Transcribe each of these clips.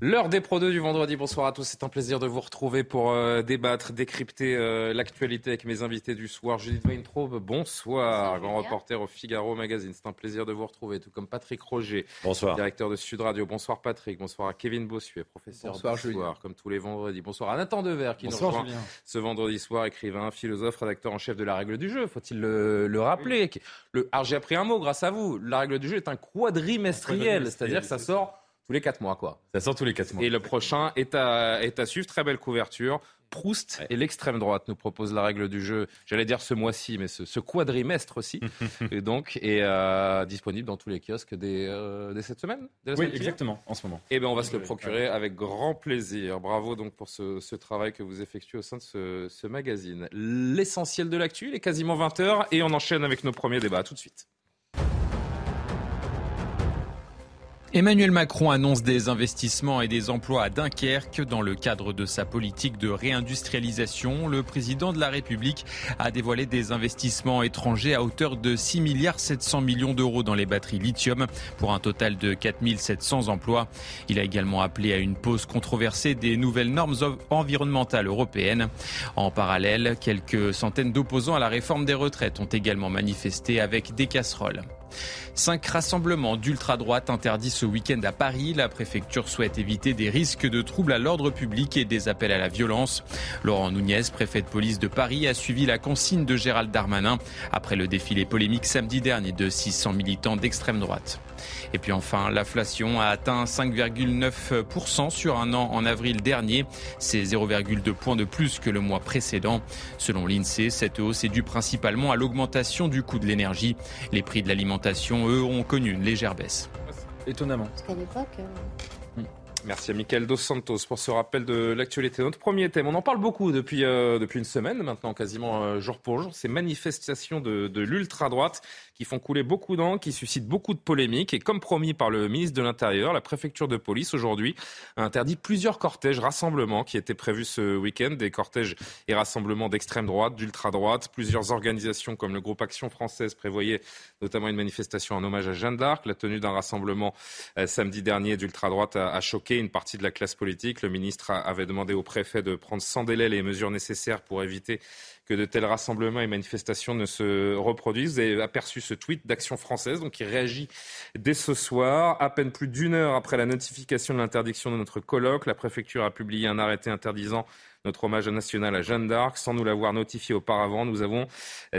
L'heure des Pro 2 du vendredi. Bonsoir à tous. C'est un plaisir de vous retrouver pour euh, débattre, décrypter euh, l'actualité avec mes invités du soir. Judith Weintraub, bonsoir. Grand reporter au Figaro Magazine. C'est un plaisir de vous retrouver, tout comme Patrick Roger, bonsoir. directeur de Sud Radio. Bonsoir Patrick. Bonsoir à Kevin Bossuet, professeur bonsoir, d'histoire, comme tous les vendredis. Bonsoir à Nathan Dever qui bonsoir, nous rejoint ce vendredi soir, écrivain, philosophe, rédacteur en chef de La Règle du Jeu. Faut-il le, le, rappeler? Le, Alors j'ai appris un mot grâce à vous. La Règle du Jeu est un quadrimestriel, c'est-à-dire que ça sort tous les 4 mois, quoi. Ça sort tous les 4 mois. Et le prochain est à, est à suivre. Très belle couverture. Proust et l'extrême droite nous proposent la règle du jeu, j'allais dire ce mois-ci, mais ce, quadrimestre aussi. et donc, est euh, disponible dans tous les kiosques dès, euh, cette semaine Oui, exactement, en ce moment. Eh bien, on va se le procurer avec grand plaisir. Bravo donc pour ce, travail que vous effectuez au sein de ce, ce magazine. L'essentiel de l'actu, il est quasiment 20h et on enchaîne avec nos premiers débats. tout de suite. Emmanuel Macron annonce des investissements et des emplois à Dunkerque dans le cadre de sa politique de réindustrialisation. Le président de la République a dévoilé des investissements étrangers à hauteur de 6 milliards 700 millions d'euros dans les batteries lithium pour un total de 4 700 emplois. Il a également appelé à une pause controversée des nouvelles normes environnementales européennes. En parallèle, quelques centaines d'opposants à la réforme des retraites ont également manifesté avec des casseroles. Cinq rassemblements d'ultra-droite interdits ce week-end à Paris. La préfecture souhaite éviter des risques de troubles à l'ordre public et des appels à la violence. Laurent Nunez, préfet de police de Paris, a suivi la consigne de Gérald Darmanin après le défilé polémique samedi dernier de 600 militants d'extrême droite. Et puis enfin, l'inflation a atteint 5,9% sur un an en avril dernier. C'est 0,2 points de plus que le mois précédent. Selon l'INSEE, cette hausse est due principalement à l'augmentation du coût de l'énergie. Les prix de l'alimentation, eux, ont connu une légère baisse. Étonnamment. Parce qu'à l'époque... Euh, Merci à Michael Dos Santos pour ce rappel de l'actualité. Notre premier thème, on en parle beaucoup depuis, euh, depuis une semaine maintenant, quasiment euh, jour pour jour, ces manifestations de, de l'ultra-droite qui font couler beaucoup d'encre, qui suscitent beaucoup de polémiques. Et comme promis par le ministre de l'Intérieur, la préfecture de police aujourd'hui a interdit plusieurs cortèges, rassemblements qui étaient prévus ce week-end, des cortèges et rassemblements d'extrême droite, d'ultra-droite. Plusieurs organisations comme le groupe Action Française prévoyaient notamment une manifestation en hommage à Jeanne d'Arc. La tenue d'un rassemblement euh, samedi dernier d'ultra-droite a, a, choqué une partie de la classe politique. Le ministre avait demandé au préfet de prendre sans délai les mesures nécessaires pour éviter que de tels rassemblements et manifestations ne se reproduisent. Vous aperçu ce tweet d'Action française, donc qui réagit dès ce soir. À peine plus d'une heure après la notification de l'interdiction de notre colloque, la préfecture a publié un arrêté interdisant notre hommage national à Jeanne d'Arc. Sans nous l'avoir notifié auparavant, nous avons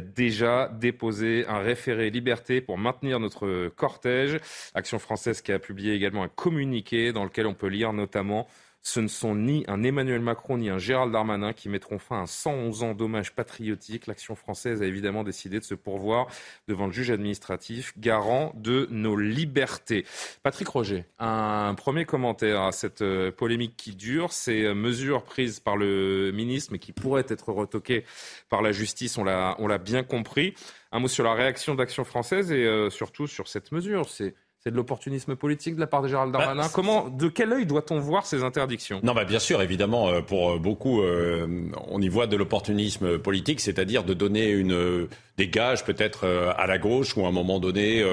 déjà déposé un référé liberté pour maintenir notre cortège. Action française qui a publié également un communiqué dans lequel on peut lire notamment ce ne sont ni un Emmanuel Macron ni un Gérald Darmanin qui mettront fin à 111 ans d'hommage patriotique. L'action française a évidemment décidé de se pourvoir devant le juge administratif, garant de nos libertés. Patrick Roger, un premier commentaire à cette euh, polémique qui dure. Ces euh, mesures prises par le ministre, mais qui pourraient être retoquées par la justice, on l'a bien compris. Un mot sur la réaction d'Action française et euh, surtout sur cette mesure. C'est de l'opportunisme politique de la part de Gérald bah, Darmanin. Comment, de quel œil doit-on voir ces interdictions? Non, bah bien sûr, évidemment, euh, pour euh, beaucoup, euh, on y voit de l'opportunisme politique, c'est-à-dire de donner une des gages peut-être à la gauche où à un moment donné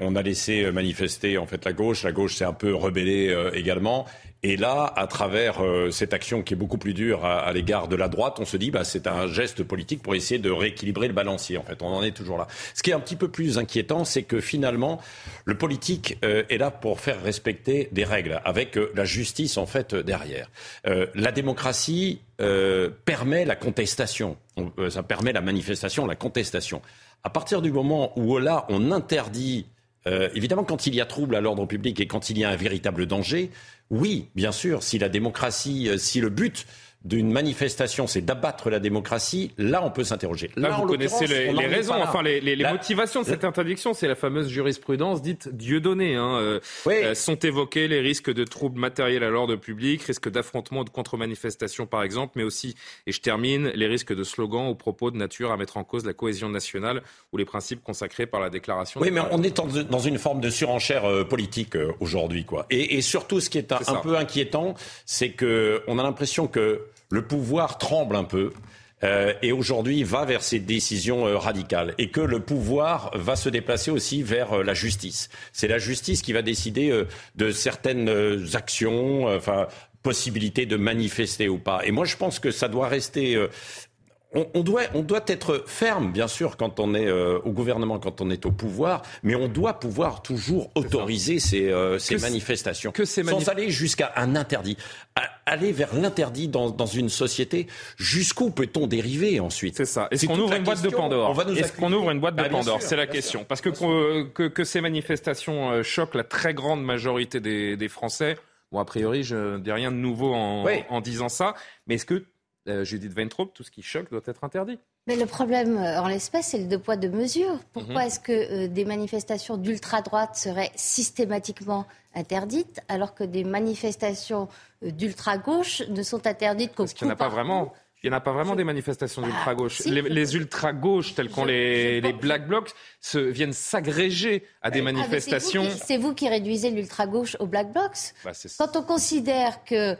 on a laissé manifester en fait la gauche, la gauche s'est un peu rebellée également et là, à travers euh, cette action qui est beaucoup plus dure à, l'égard de la droite, on se dit bah c'est un geste politique pour essayer de rééquilibrer le balancier. En fait, on en est toujours là. Ce qui est un petit peu plus inquiétant, c'est que finalement, le politique euh, est là pour faire respecter des règles, avec euh, la justice en fait derrière. la démocratie permet la contestation, ça permet la manifestation, la contestation. À partir du moment où là on interdit évidemment, quand il y a trouble à l'ordre public et quand il y a un véritable danger, oui, bien sûr, si la démocratie, euh, si le but d'une manifestation, c'est d'abattre la démocratie, là, on peut s'interroger. Là, vous connaissez les, raisons, enfin les, motivations de cette interdiction. C'est la fameuse jurisprudence dite Dieu donné. Hein. Euh, euh, sont évoqués les risques de troubles matériels à l'ordre public, risques d'affrontement ou de contre-manifestation, par exemple, mais aussi, et je termine, les risques de slogans ou propos de nature à mettre en cause la cohésion nationale ou les principes consacrés par la déclaration. Oui, mais on est dans une forme de surenchère euh, politique aujourd'hui, quoi. Et, surtout, ce qui est un, un peu inquiétant, c'est que on a l'impression que le pouvoir tremble un peu. Euh, et aujourd'hui va vers ces décisions euh, radicales et que le pouvoir va se déplacer aussi vers euh, la justice. C'est la justice qui va décider de certaines actions, enfin possibilité de manifester ou pas. Et moi, je pense que ça doit rester on, doit, on doit être ferme, bien sûr, quand on est euh, au gouvernement, quand on est au pouvoir, mais on doit pouvoir toujours autoriser ces, euh, ces manifestations, que sans aller jusqu'à un interdit. aller vers l'interdit dans, dans, une société, jusqu'où peut-on dériver ensuite? C'est ça. Est-ce qu'on ouvre une boîte de Pandore Est-ce qu'on ouvre une boîte de Pandore C'est la question. Parce que, que, que, ces manifestations euh, choquent la très grande majorité des, des Français, bon, a priori, je ne dis rien de nouveau en, en disant ça, mais est-ce que euh, Judith Weintraub, tout ce qui choque doit être interdit. Mais le problème euh, en l'espèce, c'est le deux poids, deux mesures. Pourquoi mhm. est-ce que euh, des manifestations d'ultra-droite seraient systématiquement interdites, alors que des manifestations d'ultra-gauche ne sont interdites qu'au Parce qu'il n'y en a pas vraiment. Il n'y en a pas vraiment des manifestations bah, d'ultra-gauche. les, ultra-gauches, telles qu'on les, les, Black Blocs, se, viennent s'agréger à des ah, manifestations. c'est vous, qui réduisez l'ultra-gauche aux Black Blocs. Bah, Quand on considère que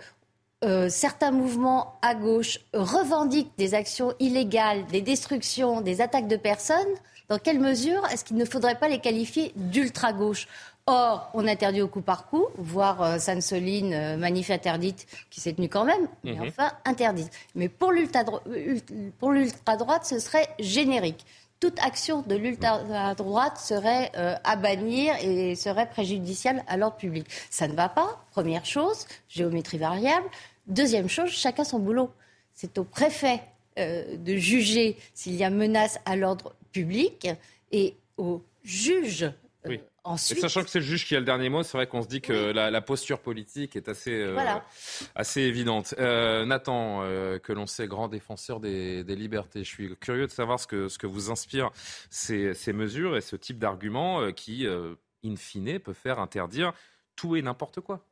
euh, certains mouvements à gauche revendiquent des actions illégales, des destructions, des attaques de personnes, dans quelle mesure est-ce qu'il ne faudrait pas les qualifier d'ultra-gauche? Or, on interdit au coup par coup, voire euh, Sainte-Soline, euh, manif interdite, qui s'est tenue quand même, mais mhm. enfin interdite. Mais pour l'ultra-droite, ce serait générique toute action de l'ultra-droite serait à bannir et serait préjudiciable à l'ordre public. Ça ne va pas, première chose, géométrie variable. Deuxième chose, chacun son boulot. C'est au préfet euh, de juger s'il y a menace à l'ordre public et au juge euh, Ensuite... Et sachant que c'est le juge qui a le dernier mot, c'est vrai qu'on se dit que la, posture politique est assez, euh, assez évidente. Nathan, que l'on sait grand défenseur des, libertés, je suis curieux de savoir ce que, ce que vous inspire ces, ces mesures et ce type d'argument qui, in fine, peut faire interdire tout et n'importe quoi.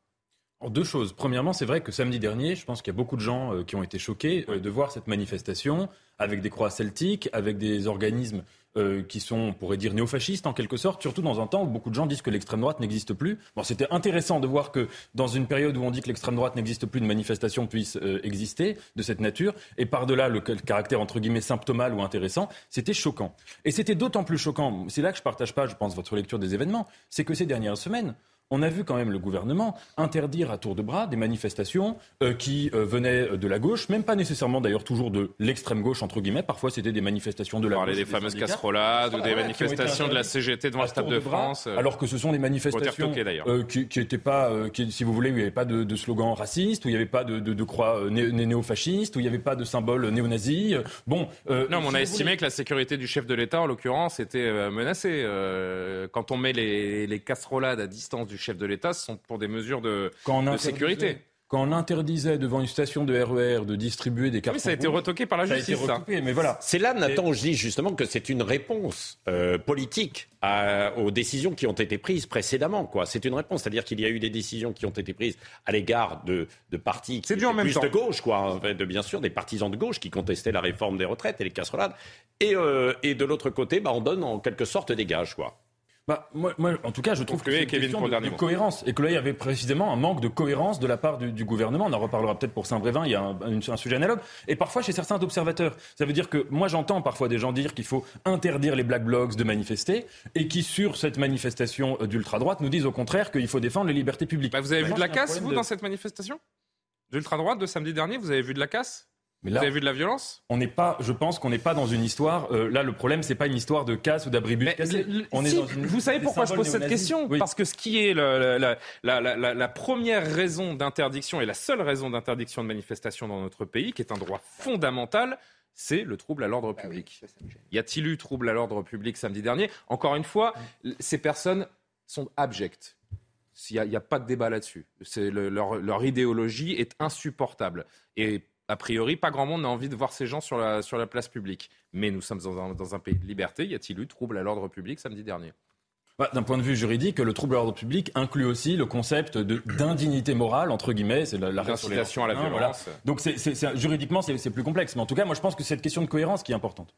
Deux choses. Premièrement, c'est vrai que samedi dernier, je pense qu'il y a beaucoup de gens euh, qui ont été choqués euh, de voir cette manifestation avec des croix celtiques, avec des organismes euh, qui sont, on pourrait dire, néofascistes en quelque sorte, surtout dans un temps où beaucoup de gens disent que l'extrême droite n'existe plus. Bon, c'était intéressant de voir que dans une période où on dit que l'extrême droite n'existe plus, une manifestation puisse exister de cette nature, et par-delà le, caractère entre guillemets symptomal ou intéressant, c'était choquant. Et c'était d'autant plus choquant, c'est là que je partage pas, je pense, votre lecture des événements, c'est que ces dernières semaines, on a vu quand même le gouvernement interdire à tour de bras des manifestations euh, qui euh, venaient de la gauche, même pas nécessairement d'ailleurs toujours de l'extrême gauche entre guillemets. Parfois c'était des manifestations de la gauche. des fameuses casserolades ou des manifestations de la CGT devant le Stade de, France. Euh, alors que ce sont des manifestations qui n'étaient pas, si vous voulez, où il n'y avait pas de, slogan raciste, où il n'y avait pas de, croix néo-fasciste, où il n'y avait pas de symbole néo-nazi. Bon. non, mais on a estimé que la sécurité du chef de l'État, en l'occurrence, était menacée. quand on met les, les casserolades à distance du chef de l'État sont pour des mesures de, sécurité quand on interdisait devant une station de RER de distribuer des cartes. Oui, ça a été retoqué par la justice. Ça mais voilà. C'est là, Nathan, je dis justement que c'est une réponse euh, politique aux décisions qui ont été prises précédemment. Quoi. C'est une réponse, c'est-à-dire qu'il y a eu des décisions qui ont été prises à l'égard de, de partis c'est du en même plus de gauche, quoi, de, bien sûr, des partisans de gauche qui contestaient la réforme des retraites et les casserolades. Et, euh, et de l'autre côté, bah, on donne en quelque sorte des gages, quoi. Bah, moi, moi, en tout cas, je trouve que, c'est une question de, cohérence et que là, il y avait précisément un manque de cohérence de la part du, gouvernement. On en reparlera peut-être pour Saint-Brévin, il y a un, sujet analogue. Et parfois, chez certains observateurs, ça veut dire que moi, j'entends parfois des gens dire qu'il faut interdire les black blocs de manifester et qui, sur cette manifestation euh, d'ultra-droite, nous disent au contraire qu'il faut défendre les libertés publiques. Bah, vous avez vu de la casse, vous, dans cette manifestation? D'ultra-droite de samedi dernier, vous avez vu de la casse? Vous avez vu de la violence? On n'est pas, je pense qu'on n'est pas dans une histoire. Euh, là, le problème, c'est pas une histoire de casse ou d'abribus On est dans une, vous savez pourquoi je pose cette question? Parce que ce qui est la, la, première raison d'interdiction et la seule raison d'interdiction de manifestation dans notre pays, qui est un droit fondamental, c'est le trouble à l'ordre ah public. y a-t-il eu trouble à l'ordre public samedi dernier? Encore une fois, ces personnes sont abjectes. Il n'y a, a, pas de débat là-dessus. Leur, leur idéologie est insupportable. Et a priori, pas grand monde n'a envie de voir ces gens sur la, sur la place publique. Mais nous sommes dans un, dans un pays de liberté. Y a-t-il eu trouble à l'ordre public samedi dernier? Bah, D'un point de vue juridique, le trouble à l'ordre public inclut aussi le concept d'indignité morale, entre guillemets, c'est la, la à la violence. Donc c'est, juridiquement, c'est plus complexe. Mais en tout cas, moi je pense que c'est cette question de cohérence qui est importante.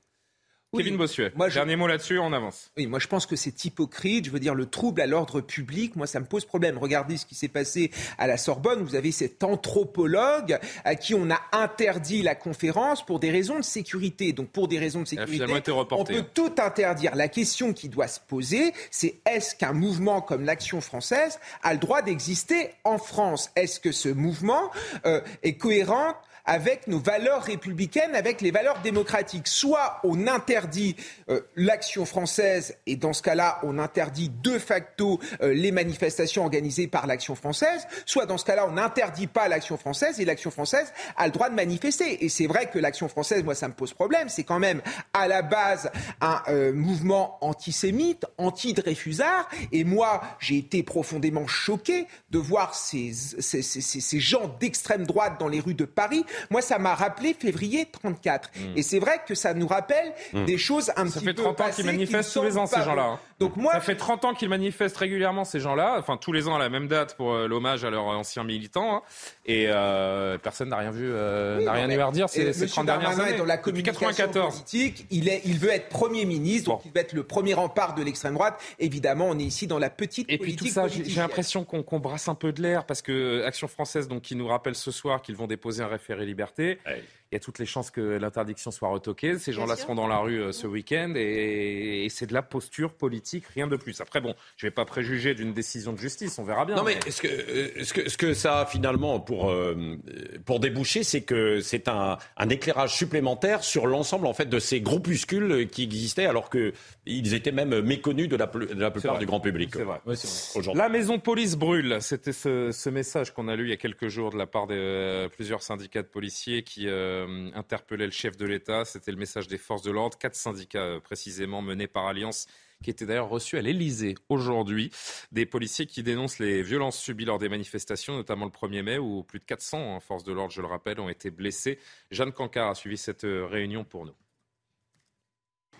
Kevin Bossuet, moi, dernier mot là-dessus, on avance. Oui, moi je pense que c'est hypocrite. Je veux dire, le trouble à l'ordre public, moi ça me pose problème. Regardez ce qui s'est passé à la Sorbonne. Vous avez cet anthropologue à qui on a interdit la conférence pour des raisons de sécurité. Donc pour des raisons de sécurité, on peut tout interdire. La question qui doit se poser, c'est est-ce qu'un mouvement comme l'Action française a le droit d'exister en France? Est-ce que ce mouvement euh, est cohérent avec nos valeurs républicaines, avec les valeurs démocratiques. Soit on interdit euh, l'action française, et dans ce cas-là, on interdit de facto euh, les manifestations organisées par l'action française, soit dans ce cas-là, on n'interdit pas l'action française, et l'action française a le droit de manifester. Et c'est vrai que l'action française, moi, ça me pose problème. C'est quand même à la base un euh, mouvement antisémite, anti-Dreyfusard, et moi, j'ai été profondément choqué de voir ces, gens d'extrême droite dans les rues de Paris moi, ça m'a rappelé février 34. Hmm. Et c'est vrai que ça nous rappelle hmm. des choses un petit peu. Ça fait 30 ans qu'ils manifestent tous les ans, ces gens-là. Donc moi, ça fait 30 ans qu'ils manifestent régulièrement, ces gens-là. Enfin, tous les ans à la même date pour euh, l'hommage à leurs anciens militants. Hein. Et euh, personne n'a rien vu, euh, n'a rien eu à redire ces, ces 30 dernières années. Est dans la communication 94. politique, il, est, il veut être Premier ministre, donc il veut être le premier rempart de l'extrême droite. Évidemment, on est ici dans la petite Et puis tout ça, j'ai l'impression qu'on brasse un peu de l'air parce que Action française, donc, qui nous rappelle ce soir qu'ils vont déposer un référé liberté il y a toutes les chances que l'interdiction soit retoquée. Ces gens-là seront dans la rue euh, ce week-end et, c'est de la posture politique, rien de plus. Après, bon, je ne vais pas préjuger d'une décision de justice, on verra bien. Non, mais, ce, que, euh, ce, que, ce, que, ça a finalement pour, euh, pour déboucher, c'est que c'est un, un, éclairage supplémentaire sur l'ensemble en fait, de ces groupuscules qui existaient alors qu'ils étaient même méconnus de la, de la plupart du grand public. C'est vrai. la maison police brûle. C'était ce, ce message qu'on a lu il y a quelques jours de la part de plusieurs syndicats de policiers qui euh, interpellait le chef de l'État. C'était le message des forces de l'ordre, quatre syndicats euh, précisément menés par Alliance qui étaient d'ailleurs reçus à l'Elysée aujourd'hui. Des policiers qui dénoncent les violences subies lors des manifestations, notamment le 1er mai, où plus de 400 hein, forces de l'ordre, je le rappelle, ont été blessés. Jeanne Cancard a suivi cette euh, réunion pour nous.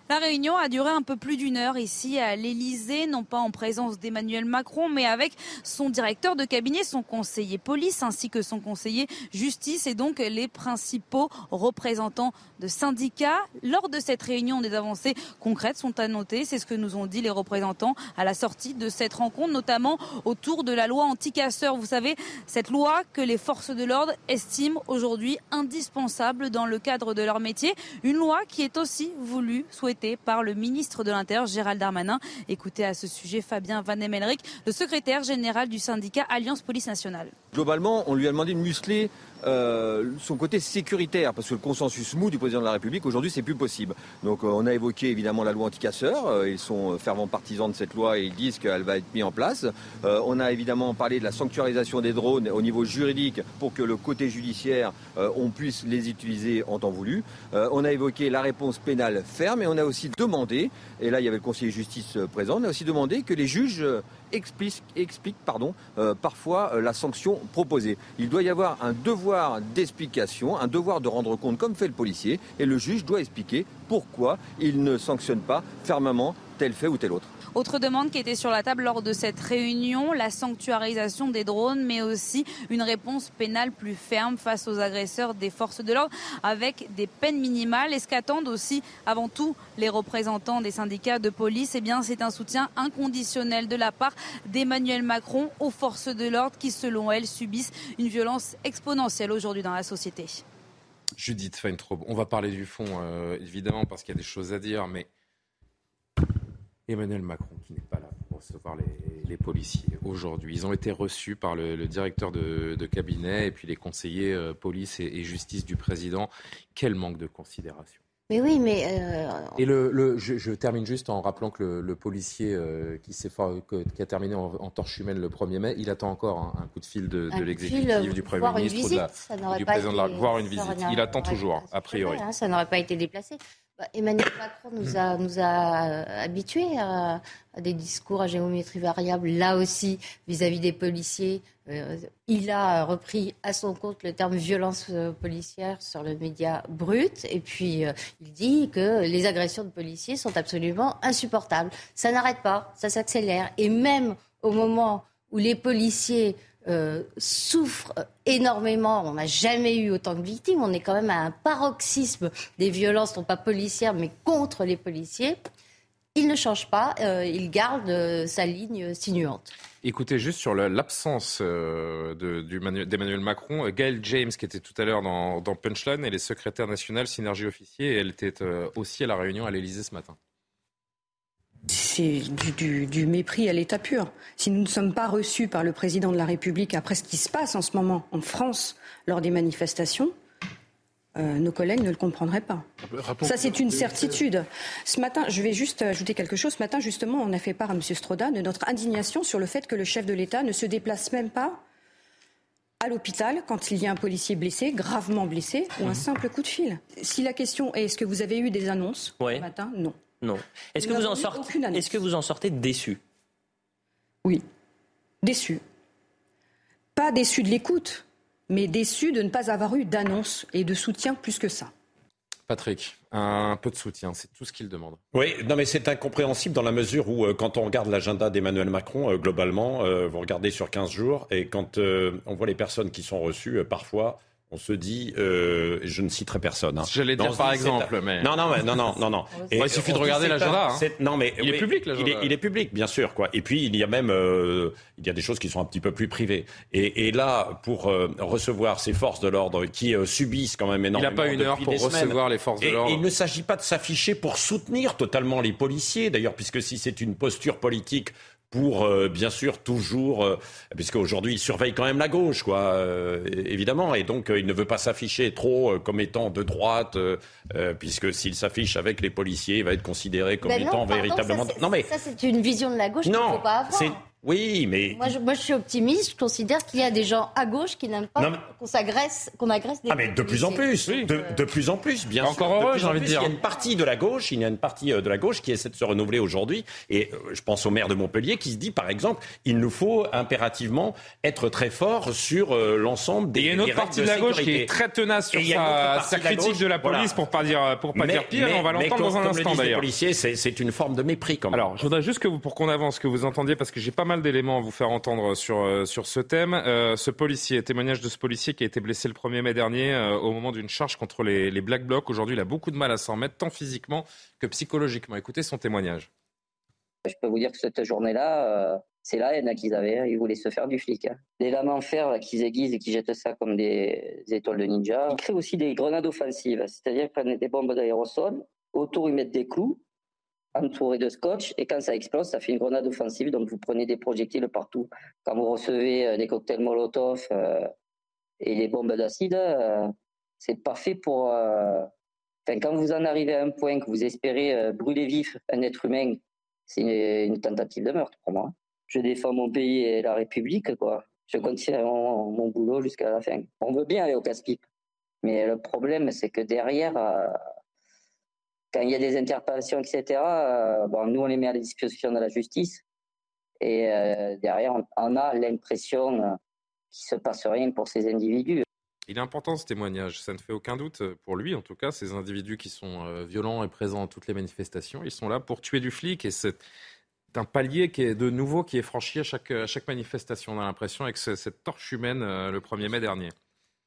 La réunion a duré un peu plus d'une heure ici à l'Elysée, non pas en présence d'Emmanuel Macron, mais avec son directeur de cabinet, son conseiller police ainsi que son conseiller justice et donc les principaux représentants de syndicats. Lors de cette réunion, des avancées concrètes sont à noter. C'est ce que nous ont dit les représentants à la sortie de cette rencontre, notamment autour de la loi anti-casseurs. Vous savez, cette loi que les forces de l'ordre estiment aujourd'hui indispensable dans le cadre de leur métier. Une loi qui est aussi voulue, souhaitée par le ministre de l'Intérieur Gérald Darmanin. Écoutez à ce sujet Fabien Van Emelric, le secrétaire général du syndicat Alliance Police Nationale. Globalement, on lui a demandé de muscler euh, son côté sécuritaire, parce que le consensus mou du président de la République aujourd'hui, c'est plus possible. Donc, euh, on a évoqué évidemment la loi anti-casseurs. Euh, ils sont fervents partisans de cette loi et ils disent qu'elle va être mise en place. on a évidemment parlé de la sanctuarisation des drones au niveau juridique pour que le côté judiciaire, on puisse les utiliser en temps voulu. on a évoqué la réponse pénale ferme et on a aussi demandé, et là il y avait le conseiller justice présent, on a aussi demandé que les juges explique, pardon, euh, parfois euh, la sanction proposée. Il doit y avoir un devoir d'explication, un devoir de rendre compte comme fait le policier, et le juge doit expliquer pourquoi il ne sanctionne pas fermement tel fait ou tel autre. Autre demande qui était sur la table lors de cette réunion, la sanctuarisation des drones, mais aussi une réponse pénale plus ferme face aux agresseurs des forces de l'ordre avec des peines minimales. Et ce qu'attendent aussi avant tout les représentants des syndicats de police, eh bien c'est un soutien inconditionnel de la part d'Emmanuel Macron aux forces de l'ordre qui, selon elles, subissent une violence exponentielle aujourd'hui dans la société. Judith Feintraub, on va parler du fond, euh, évidemment, parce qu'il y a des choses à dire, mais Emmanuel Macron qui n'est pas là pour recevoir les, policiers aujourd'hui. Ils ont été reçus par le, directeur de, cabinet et puis les conseillers euh, police et, justice du président. Quel manque de considération. Mais oui, mais. Euh, et le, je, termine juste en rappelant que le, policier euh, qui, qui, a terminé en, torche humaine le 1er mai, il attend encore un, coup de fil de, l'exécutif, du Premier ministre ou, du président de la. Voir une visite. Il attend toujours, a priori. ça n'aurait pas été déplacé. Bah, Emmanuel Macron nous a, a habitués à, des discours à géométrie variable, là aussi, vis-à-vis des policiers. Euh, il a repris à son compte le terme violence euh, policière sur le média brut. Et puis, euh, il dit que les agressions de policiers sont absolument insupportables. Ça n'arrête pas, ça s'accélère. Et même au moment où les policiers euh, souffrent énormément. On n'a jamais eu autant de victimes. On est quand même à un paroxysme des violences, non pas policières, mais contre les policiers. Il ne change pas, euh, il garde euh, sa ligne sinuante. Écoutez, juste sur l'absence d'Emmanuel Macron, Gail James, qui était tout à l'heure dans, Punchline, elle est secrétaire nationale Synergie Officier et elle était aussi à la réunion à l'Elysée ce matin c'est du, mépris à l'état pur. Si nous ne sommes pas reçus par le président de la République après ce qui se passe en ce moment en France lors des manifestations, euh, nos collègues ne le comprendraient pas. Ça, c'est une certitude. Ce matin, je vais juste ajouter quelque chose. Ce matin, justement, on a fait part à M. Stroda de notre indignation sur le fait que le chef de l'État ne se déplace même pas à l'hôpital quand il y a un policier blessé, gravement blessé, ou un mhm. simple coup de fil. Si la question est est-ce que vous avez eu des annonces ce matin? Non. Non. Est-ce que, vous en sortez, est que vous en sortez déçu Oui, déçu. Pas déçu de l'écoute, mais déçu de ne pas avoir eu d'annonce et de soutien plus que ça. Patrick, un peu de soutien, c'est tout ce qu'il demande. Oui, non mais c'est incompréhensible dans la mesure où euh, quand on regarde l'agenda d'Emmanuel Macron, euh, globalement, euh, vous regardez sur 15 jours, et quand on voit les personnes qui sont reçues, parfois, on se dit, euh, je ne citerai personne. Hein. J'allais dire par exemple, mais non, non, non, non, non, non. il suffit de regarder l'agenda. Hein. Non, mais il est public l'agenda. Il, il est, public, bien sûr, quoi. Et puis il y a même, euh, il y a des choses qui sont un petit peu plus privées. Et, et là, pour euh, recevoir ces forces de l'ordre qui euh, subissent quand même énormément. Il n'a pas une heure pour recevoir les forces de l'ordre. Il ne s'agit pas de s'afficher pour soutenir totalement les policiers, d'ailleurs, puisque si c'est une posture politique pour euh, bien sûr toujours, euh, puisqu'aujourd'hui il surveille quand même la gauche, quoi, euh, évidemment, et donc il ne veut pas s'afficher trop comme étant de droite, puisque s'il s'affiche avec les policiers, il va être considéré comme ben étant véritablement. Ça, non mais ça c'est une vision de la gauche qu'il ne faut pas avoir. Oui, mais. Moi je, suis optimiste. Je considère qu'il y a des gens à gauche qui n'aiment pas qu'on s'agresse, qu'on agresse des. Ah, mais de plus en plus. De, plus en plus, bien Encore heureux, j'ai envie de dire. Il y a une partie de la gauche, il y a une partie euh, de la gauche qui essaie de se renouveler aujourd'hui. Et euh, je pense au maire de Montpellier qui se dit, par exemple, il nous faut impérativement être très fort sur euh, l'ensemble des. il y a une autre partie de la gauche qui est très tenace sur sa, critique de la, police, pour pas dire, pour pas dire pire. on va l'entendre dans un instant d'ailleurs. Les policiers, c'est une forme de mépris quand même. Alors, je voudrais juste que vous, pour qu'on avance, que vous entendiez, parce que j'ai pas mal d'éléments à vous faire entendre sur, euh, sur ce thème. Euh, ce policier, témoignage de ce policier qui a été blessé le 1er mai dernier euh, au moment d'une charge contre les, les Black Blocs. Aujourd'hui, il a beaucoup de mal à s'en remettre, tant physiquement que psychologiquement. Écoutez son témoignage. Je peux vous dire que cette journée-là, c'est la haine qu'ils avaient. Hein. Ils voulaient se faire du flic. Hein. Des lames en fer qu'ils aiguisent et qui jettent ça comme des, étoiles de ninja. Ils créent aussi des grenades offensives, c'est-à-dire qu'ils prennent des bombes d'aérosol, autour ils mettent des clous entouré de scotch et quand ça explose, ça fait une grenade offensive. Donc vous prenez des projectiles partout. Quand vous recevez euh, des cocktails Molotov euh, et des bombes d'acide, euh, c'est parfait pour. Enfin, quand vous en arrivez à un point que vous espérez brûler vif un être humain, c'est une, tentative de meurtre pour moi. Je défends mon pays et la République, quoi. Je continue mon, mon boulot jusqu'à la fin. On veut bien aller au casse-pipe, mais le problème, c'est que derrière quand il y a des interpellations, etc., euh, bon, nous, on les met à la disposition de la justice. Et euh, derrière, on, a l'impression qu'il ne se passe rien pour ces individus. Il est important ce témoignage, ça ne fait aucun doute pour lui en tout cas. Ces individus qui sont euh, violents et présents à toutes les manifestations, ils sont là pour tuer du flic et c'est un palier qui est de nouveau qui est franchi à chaque, à chaque manifestation. On a l'impression avec cette torche humaine le 1er mai dernier.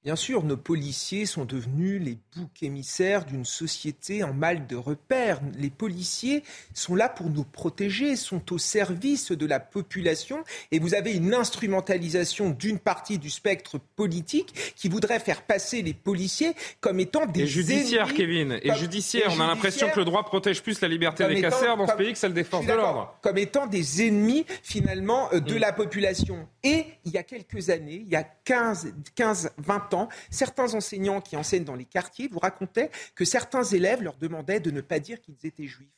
Bien sûr, nos policiers sont devenus les boucs émissaires d'une société en mal de repère. Les policiers sont là pour nous protéger, sont au service de la population. Et vous avez une instrumentalisation d'une partie du spectre politique qui voudrait faire passer les policiers comme étant des et judiciaires, Kevin. Et judiciaires. On a l'impression que le droit protège plus la liberté des casseurs dans ce pays que celle des forces de l'ordre. Comme étant des ennemis, finalement, euh, de mm. la population. Et il y a quelques années, il y a 15, 15 20 certains enseignants qui enseignent dans les quartiers vous racontaient que certains élèves leur demandaient de ne pas dire qu'ils étaient juifs.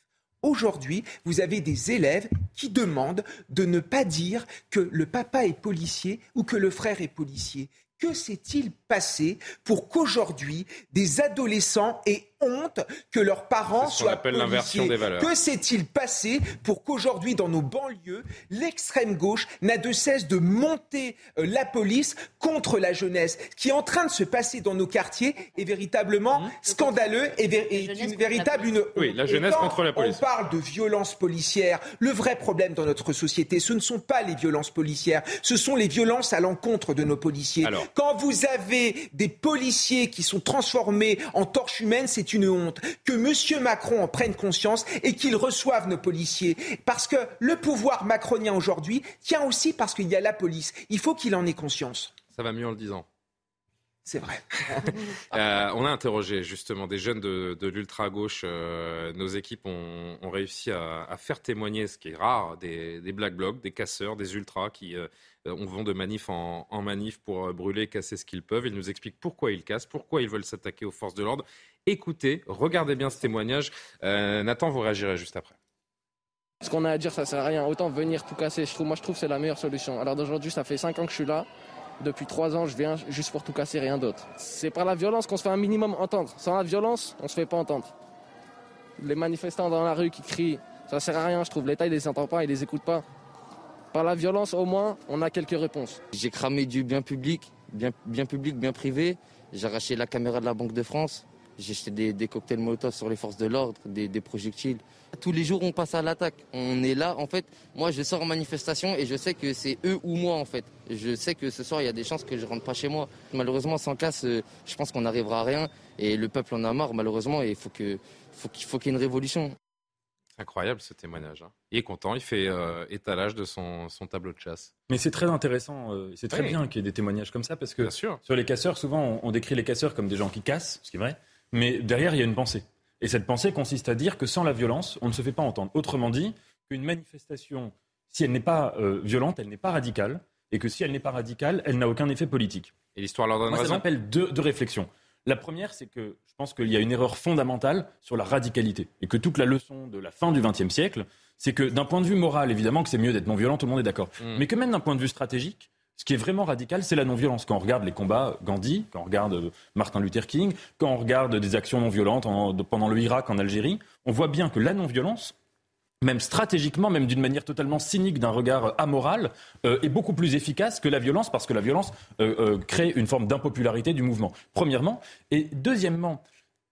Aujourd'hui, vous avez des élèves qui demandent de ne pas dire que le papa est policier ou que le frère est policier Que s'est-il passé pour qu'aujourd'hui des adolescents aient honte que leurs parents soient policiers. Des valeurs. Que s'est-il passé pour qu'aujourd'hui, dans nos banlieues, l'extrême gauche n'a de cesse de monter euh, la police contre la jeunesse Ce qui est en train de se passer dans nos quartiers est véritablement mmh. scandaleux et, une véritable une Oui, la jeunesse contre la police. On parle de violences policières. Le vrai problème dans notre société, ce ne sont pas les violences policières, ce sont les violences à l'encontre de nos policiers. Quand vous avez des policiers qui sont transformés en torches humaines, c'est une honte. Que M. Macron en prenne conscience et qu'il reçoive nos policiers. Parce que le pouvoir macronien aujourd'hui tient aussi parce qu'il y a la police. Il faut qu'il en ait conscience. Ça va mieux en le disant. C'est vrai. Euh, on a interrogé justement des jeunes de, l'ultra-gauche. Euh, nos équipes ont, réussi à, faire témoigner, ce qui est rare, des, black blocs, des casseurs, des ultras qui euh, vont de manif en, en manif pour brûler, casser ce qu'ils peuvent. Ils nous expliquent pourquoi ils cassent, pourquoi ils veulent s'attaquer aux forces de l'ordre. Écoutez, regardez bien ce témoignage. Nathan, vous réagirez juste après. Ce qu'on a à dire, ça sert à rien. Autant venir tout casser. Je trouve, moi, je trouve que c'est la meilleure solution. Alors d'aujourd'hui, ça fait 5 ans que je suis là. Depuis trois ans, je viens juste pour tout casser, rien d'autre. C'est par la violence qu'on se fait un minimum entendre. Sans la violence, on se fait pas entendre. Les manifestants dans la rue qui crient, ça sert à rien, je trouve. L'État, il les entend pas, il les écoute pas. Par la violence, au moins, on a quelques réponses. J'ai cramé du bien public, bien, bien public, bien privé. J'ai arraché la caméra de la Banque de France. J'ai jeté des, cocktails Molotov sur les forces de l'ordre, des, projectiles. Tous les jours, on passe à l'attaque. On est là, en fait. Moi, je sors en manifestation et je sais que c'est eux ou moi, en fait. Je sais que ce soir, il y a des chances que je rentre pas chez moi. Malheureusement, sans casse, euh, je pense qu'on n'arrivera à rien. Et le peuple en a marre, malheureusement, et il faut qu'il faut qu'il y ait une révolution. Incroyable ce témoignage. Hein. Il est content, il fait euh, étalage de son, tableau de chasse. Mais c'est très intéressant, euh, c'est très bien qu'il y ait des témoignages comme ça, parce que sur les casseurs, souvent on, décrit les casseurs comme des gens qui cassent, ce qui est vrai, mais derrière, il y a une pensée. Et cette pensée consiste à dire que sans la violence, on ne se fait pas entendre. Autrement dit, qu'une manifestation, si elle n'est pas euh, violente, elle n'est pas radicale, et que si elle n'est pas radicale, elle n'a aucun effet politique. Et l'histoire leur donne Moi, raison Ça m'appelle deux, réflexions. La première, c'est que je pense qu'il y a une erreur fondamentale sur la radicalité, et que toute la leçon de la fin du XXe siècle, c'est que d'un point de vue moral, évidemment que c'est mieux d'être non violent, tout le monde est d'accord, mm. mais que même d'un point de vue stratégique, ce qui est vraiment radical, c'est la non-violence. Quand on regarde les combats Gandhi, quand on regarde euh, Martin Luther King, quand on regarde des actions non violentes pendant le Irak, en Algérie, on voit bien que la non-violence, même stratégiquement, même d'une manière totalement cynique, d'un regard euh, amoral, euh, est beaucoup plus efficace que la violence, parce que la violence crée une forme d'impopularité du mouvement, premièrement. Et deuxièmement,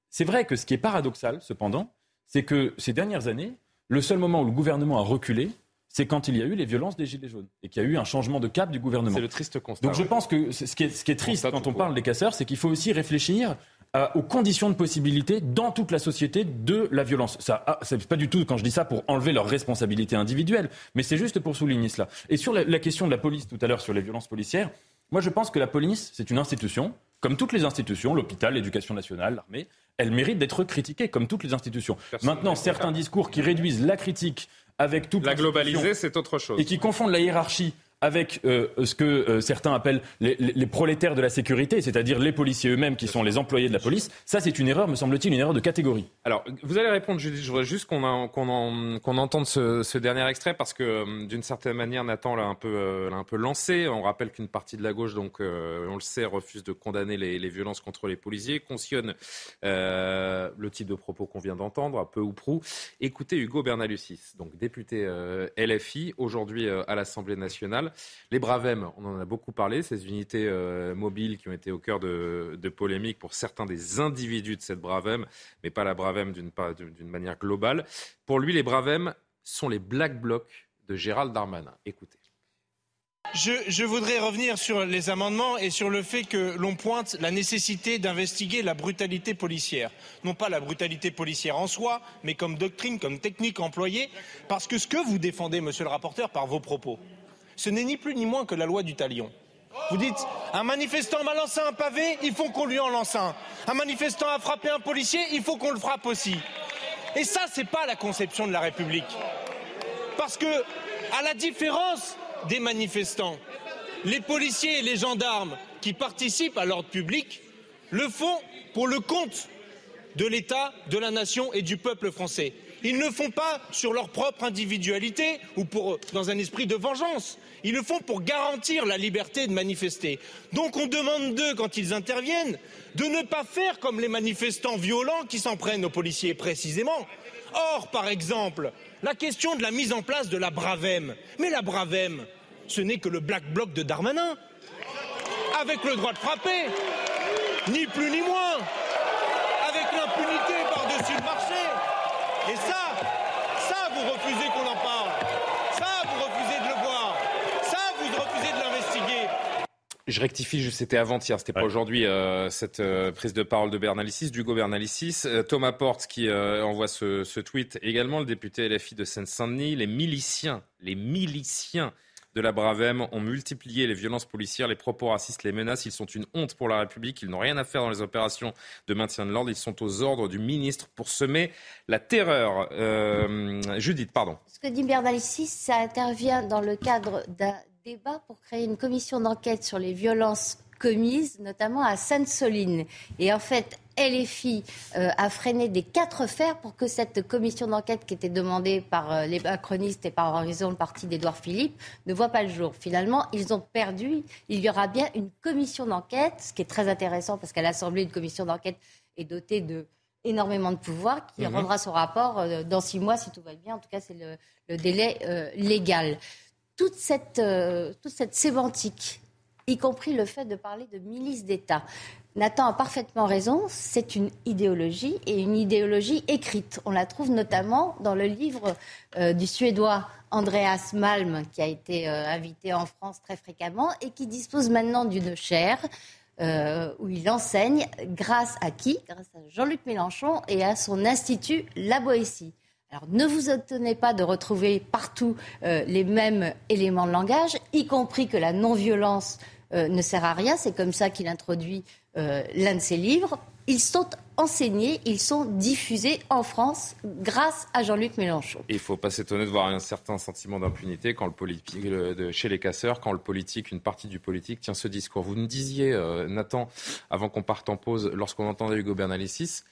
c'est vrai que ce qui est paradoxal, cependant, c'est que ces dernières années, le seul moment où le gouvernement a reculé, c'est quand il y a eu les violences des Gilets jaunes et qu'il y a eu un changement de cap du gouvernement. C'est le triste constat. Donc je pense que ce qui est, triste quand on parle des casseurs, c'est qu'il faut aussi réfléchir euh, aux conditions de possibilité dans toute la société de la violence. Ça, ah, c'est pas du tout quand je dis ça pour enlever leur responsabilité individuelle, mais c'est juste pour souligner cela. Et sur la, question de la police tout à l'heure, sur les violences policières, moi je pense que la police c'est une institution, comme toutes les institutions, l'hôpital, l'éducation nationale, l'armée, elle mérite d'être critiquée comme toutes les institutions. Maintenant, certains discours qui réduisent la critique avec toute la globaliser, c'est autre chose. Et qui confondent la hiérarchie avec euh, ce que euh, certains appellent les, prolétaires de la sécurité, c'est-à-dire les policiers eux-mêmes qui sont les employés de la police, ça c'est une erreur, me semble-t-il, une erreur de catégorie. Alors, vous allez répondre, je voudrais juste qu'on entende ce, dernier extrait parce que euh, d'une certaine manière, Nathan l'a un, peu, un peu lancé. On rappelle qu'une partie de la gauche, donc on le sait, refuse de condamner les, violences contre les policiers, cautionne le type de propos qu'on vient d'entendre, peu ou prou. Écoutez Hugo Bernalucis, donc député LFI, aujourd'hui à l'Assemblée nationale. Les Bravem, on en a beaucoup parlé, ces unités euh, mobiles qui ont été au cœur de, polémiques pour certains des individus de cette Bravem, mais pas la Bravem d'une manière globale. Pour lui, les Bravem sont les Black Blocs de Gérald Darmanin. Écoutez. Je, voudrais revenir sur les amendements et sur le fait que l'on pointe la nécessité d'investiguer la brutalité policière. Non pas la brutalité policière en soi, mais comme doctrine, comme technique employée, parce que ce que vous défendez, monsieur le rapporteur, par vos propos, ce n'est ni plus ni moins que la loi du talion. Vous dites, un manifestant m'a lancé un pavé, il faut qu'on lui en lance un. Un manifestant a frappé un policier, il faut qu'on le frappe aussi. Et ça, n'est pas la conception de la République. Parce que, à la différence des manifestants, les policiers et les gendarmes qui participent à l'ordre public le font pour le compte de l'État, de la nation et du peuple français. Ils ne font pas sur leur propre individualité ou dans un esprit de vengeance. Ils le font pour garantir la liberté de manifester. Donc on demande d'eux, quand ils interviennent, de ne pas faire comme les manifestants violents qui s'en prennent aux policiers précisément. Or, par exemple, la question de la mise en place de la Bravem. Mais la Bravem, ce n'est que le black bloc de Darmanin, avec le droit de frapper, ni plus ni moins, avec l'impunité. Et ça, ça, vous refusez qu'on en parle. Ça, vous refusez de le voir. Ça, vous refusez de l'investiguer. Je rectifie, c'était avant-hier, c'était pas aujourd'hui, euh, cette euh, prise de parole de Bernalicis, d'Hugo Bernalicis. Euh, Thomas Porte qui envoie ce, ce, tweet également, le député LFI de Seine-Saint-Denis, les miliciens, les miliciens de la Bravem ont multiplié les violences policières, les propos racistes, les menaces. Ils sont une honte pour la République. Ils n'ont rien à faire dans les opérations de maintien de l'ordre. Ils sont aux ordres du ministre pour semer la terreur. Euh, Judith, pardon. Ce que dit Bernalicis, ça intervient dans le cadre d'un débat pour créer une commission d'enquête sur les violences commises, notamment à Sainte-Soline. Et en fait, LFI euh, a freiné des quatre fers pour que cette commission d'enquête qui était demandée par euh, les macronistes et par Horizon, le parti d'Édouard Philippe, ne voit pas le jour. Finalement, ils ont perdu. Il y aura bien une commission d'enquête, ce qui est très intéressant parce qu'à l'Assemblée, une commission d'enquête est dotée de énormément de pouvoir, qui mhm. rendra son rapport euh, dans six mois, si tout va bien. En tout cas, c'est le, délai légal. Toute cette, toute cette sémantique y compris le fait de parler de milice d'État. Nathan a parfaitement raison, c'est une idéologie et une idéologie écrite. On la trouve notamment dans le livre euh, du Suédois Andreas Malm, qui a été euh, invité en France très fréquemment et qui dispose maintenant d'une chaire euh, où il enseigne grâce à qui? Grâce à Jean-Luc Mélenchon et à son institut La Boétie. Alors ne vous étonnez pas de retrouver partout les mêmes éléments de langage, y compris que la non-violence euh, ne sert à rien. C'est comme ça qu'il introduit euh, l'un de ses livres. Ils sont enseignés, ils sont diffusés en France grâce à Jean-Luc Mélenchon. il ne faut pas s'étonner de voir un certain sentiment d'impunité quand le politique, de, chez les casseurs, quand le politique, une partie du politique tient ce discours. Vous me disiez, euh, Nathan, avant qu'on parte en pause, lorsqu'on entendait Hugo Bernalicis,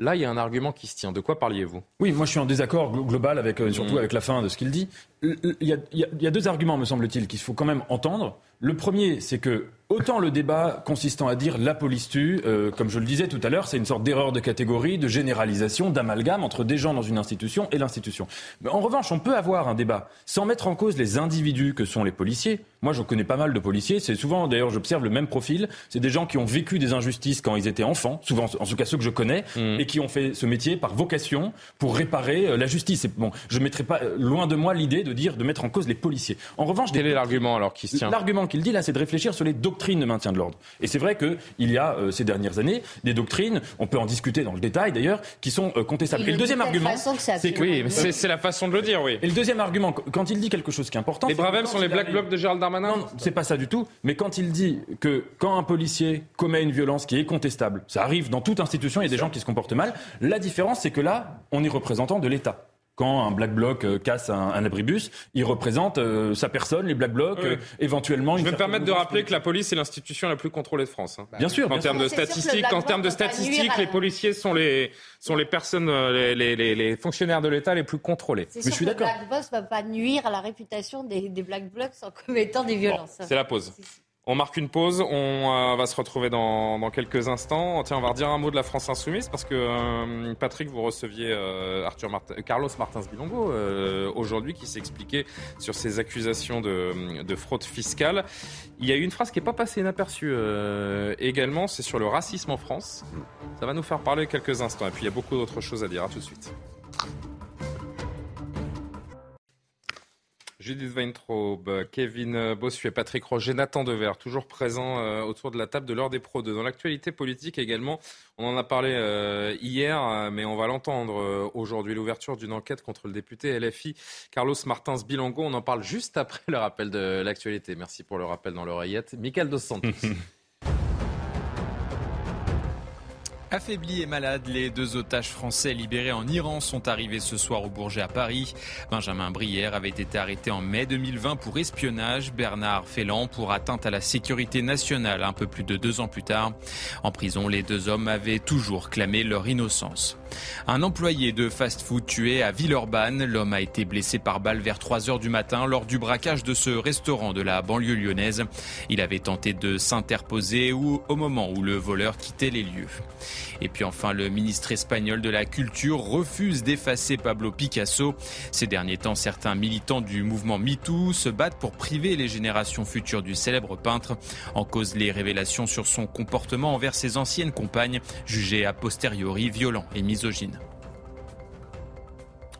Là, il y a un argument qui se tient. De quoi parliez-vous? Oui, moi je suis en désaccord global avec, surtout mmh. avec la fin de ce qu'il dit. Il y, a, il y, a, deux arguments, me semble-t-il, qu'il faut quand même entendre. Le premier, c'est que autant le débat consistant à dire la police tue, euh, comme je le disais tout à l'heure, c'est une sorte d'erreur de catégorie, de généralisation, d'amalgame entre des gens dans une institution et l'institution. Mais en revanche, on peut avoir un débat sans mettre en cause les individus que sont les policiers. Moi, je connais pas mal de policiers. C'est souvent, d'ailleurs, j'observe le même profil. C'est des gens qui ont vécu des injustices quand ils étaient enfants, souvent, en tout cas ceux que je connais, mmh. et qui ont fait ce métier par vocation pour réparer euh, la justice. Et bon, je mettrai pas euh, loin de moi l'idée de dire de mettre en cause les policiers. En revanche, quel est l'argument alors qui se tient qu'il dit là, c'est de réfléchir sur les doctrines de maintien de l'ordre. Et c'est vrai qu'il y a euh, ces dernières années des doctrines, on peut en discuter dans le détail d'ailleurs, qui sont euh, contestables. Et, le deuxième argument, c'est que oui, c'est la façon de le dire, oui. Et le deuxième argument, quand il dit quelque chose qui est important, les Bravem sont les black blocs de Gérald Darmanin. Non, c'est pas ça du tout. Mais quand il dit que quand un policier commet une violence qui est contestable, ça arrive dans toute institution, il y a des gens qui se comportent mal. La différence, c'est que là, on est représentant de l'État quand un black bloc euh, casse un, abribus, il représente euh, sa personne, les black blocs, euh, éventuellement. Je vais me permettre de rappeler que la police est l'institution la plus contrôlée de France. Hein. bien sûr. En termes de statistiques, en termes de statistiques, les policiers sont les sont les personnes, les, les, les, fonctionnaires de l'État les plus contrôlés. Mais je suis d'accord. Le black bloc ne va pas nuire à la réputation des, des black blocs en commettant des violences. c'est la pause. On marque une pause, on euh, va se retrouver dans, quelques instants. Tiens, on va redire un mot de la France Insoumise parce que euh, Patrick, vous receviez euh, Arthur Carlos Martins Bilongo aujourd'hui qui s'expliquait sur ces accusations de, fraude fiscale. Il y a eu une phrase qui n'est pas passée inaperçue également, c'est sur le racisme en France. Ça va nous faire parler quelques instants et puis il y a beaucoup d'autres choses à dire. À tout de suite. Judith Weintraub, Kevin Bossuet, Patrick Roger, Nathan Dever, toujours présents euh, autour de la table de l'heure des pros Dans l'actualité politique également, on en a parlé euh, hier, euh, mais on va l'entendre aujourd'hui, l'ouverture d'une enquête contre le député LFI Carlos Martins Bilango. On en parle juste après le rappel de l'actualité. Merci pour le rappel dans l'oreillette. Michael Dos Santos. Affaiblis et malades, les deux otages français libérés en Iran sont arrivés ce soir au Bourget à Paris. Benjamin Brière avait été arrêté en mai 2020 pour espionnage, Bernard Félan pour atteinte à la sécurité nationale un peu plus de deux ans plus tard. En prison, les deux hommes avaient toujours clamé leur innocence. Un employé de fast-food tué à Villeurbanne. L'homme a été blessé par balle vers 3 heures du matin lors du braquage de ce restaurant de la banlieue lyonnaise. Il avait tenté de s'interposer au moment où le voleur quittait les lieux. Et puis enfin, le ministre espagnol de la Culture refuse d'effacer Pablo Picasso. Ces derniers temps, certains militants du mouvement MeToo se battent pour priver les générations futures du célèbre peintre. En cause les révélations sur son comportement envers ses anciennes compagnes, jugées a posteriori violent et misogynes.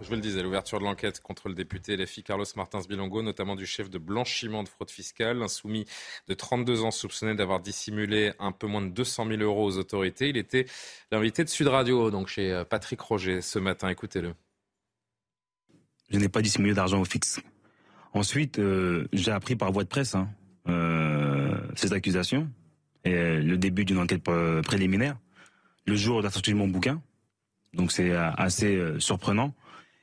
Je vous le disais, l'ouverture de l'enquête contre le député LFI Carlos Martins Bilongo, notamment du chef de blanchiment de fraude fiscale, insoumis de 32 ans soupçonné d'avoir dissimulé un peu moins de 200 000 euros aux autorités. Il était l'invité de Sud Radio, donc chez euh, Patrick Roger ce matin. Écoutez-le. Je n'ai pas dissimulé d'argent au fixe. Ensuite, euh, j'ai appris par voie de presse hein, euh, ces accusations et le début d'une enquête préliminaire le jour de sortie de mon bouquin. Donc c'est assez surprenant.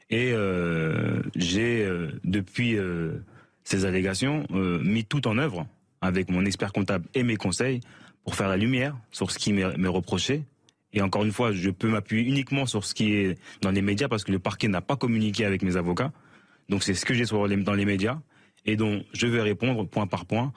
Et euh, j'ai, euh, depuis euh, ces allégations, mis tout en œuvre avec mon expert comptable et mes conseils pour faire la lumière sur ce qui m'est reproché. Et encore une fois, je peux m'appuyer uniquement sur ce qui est dans les médias parce que le parquet n'a pas communiqué avec mes avocats. Donc c'est ce que j'ai dans les médias et dont je vais répondre point par point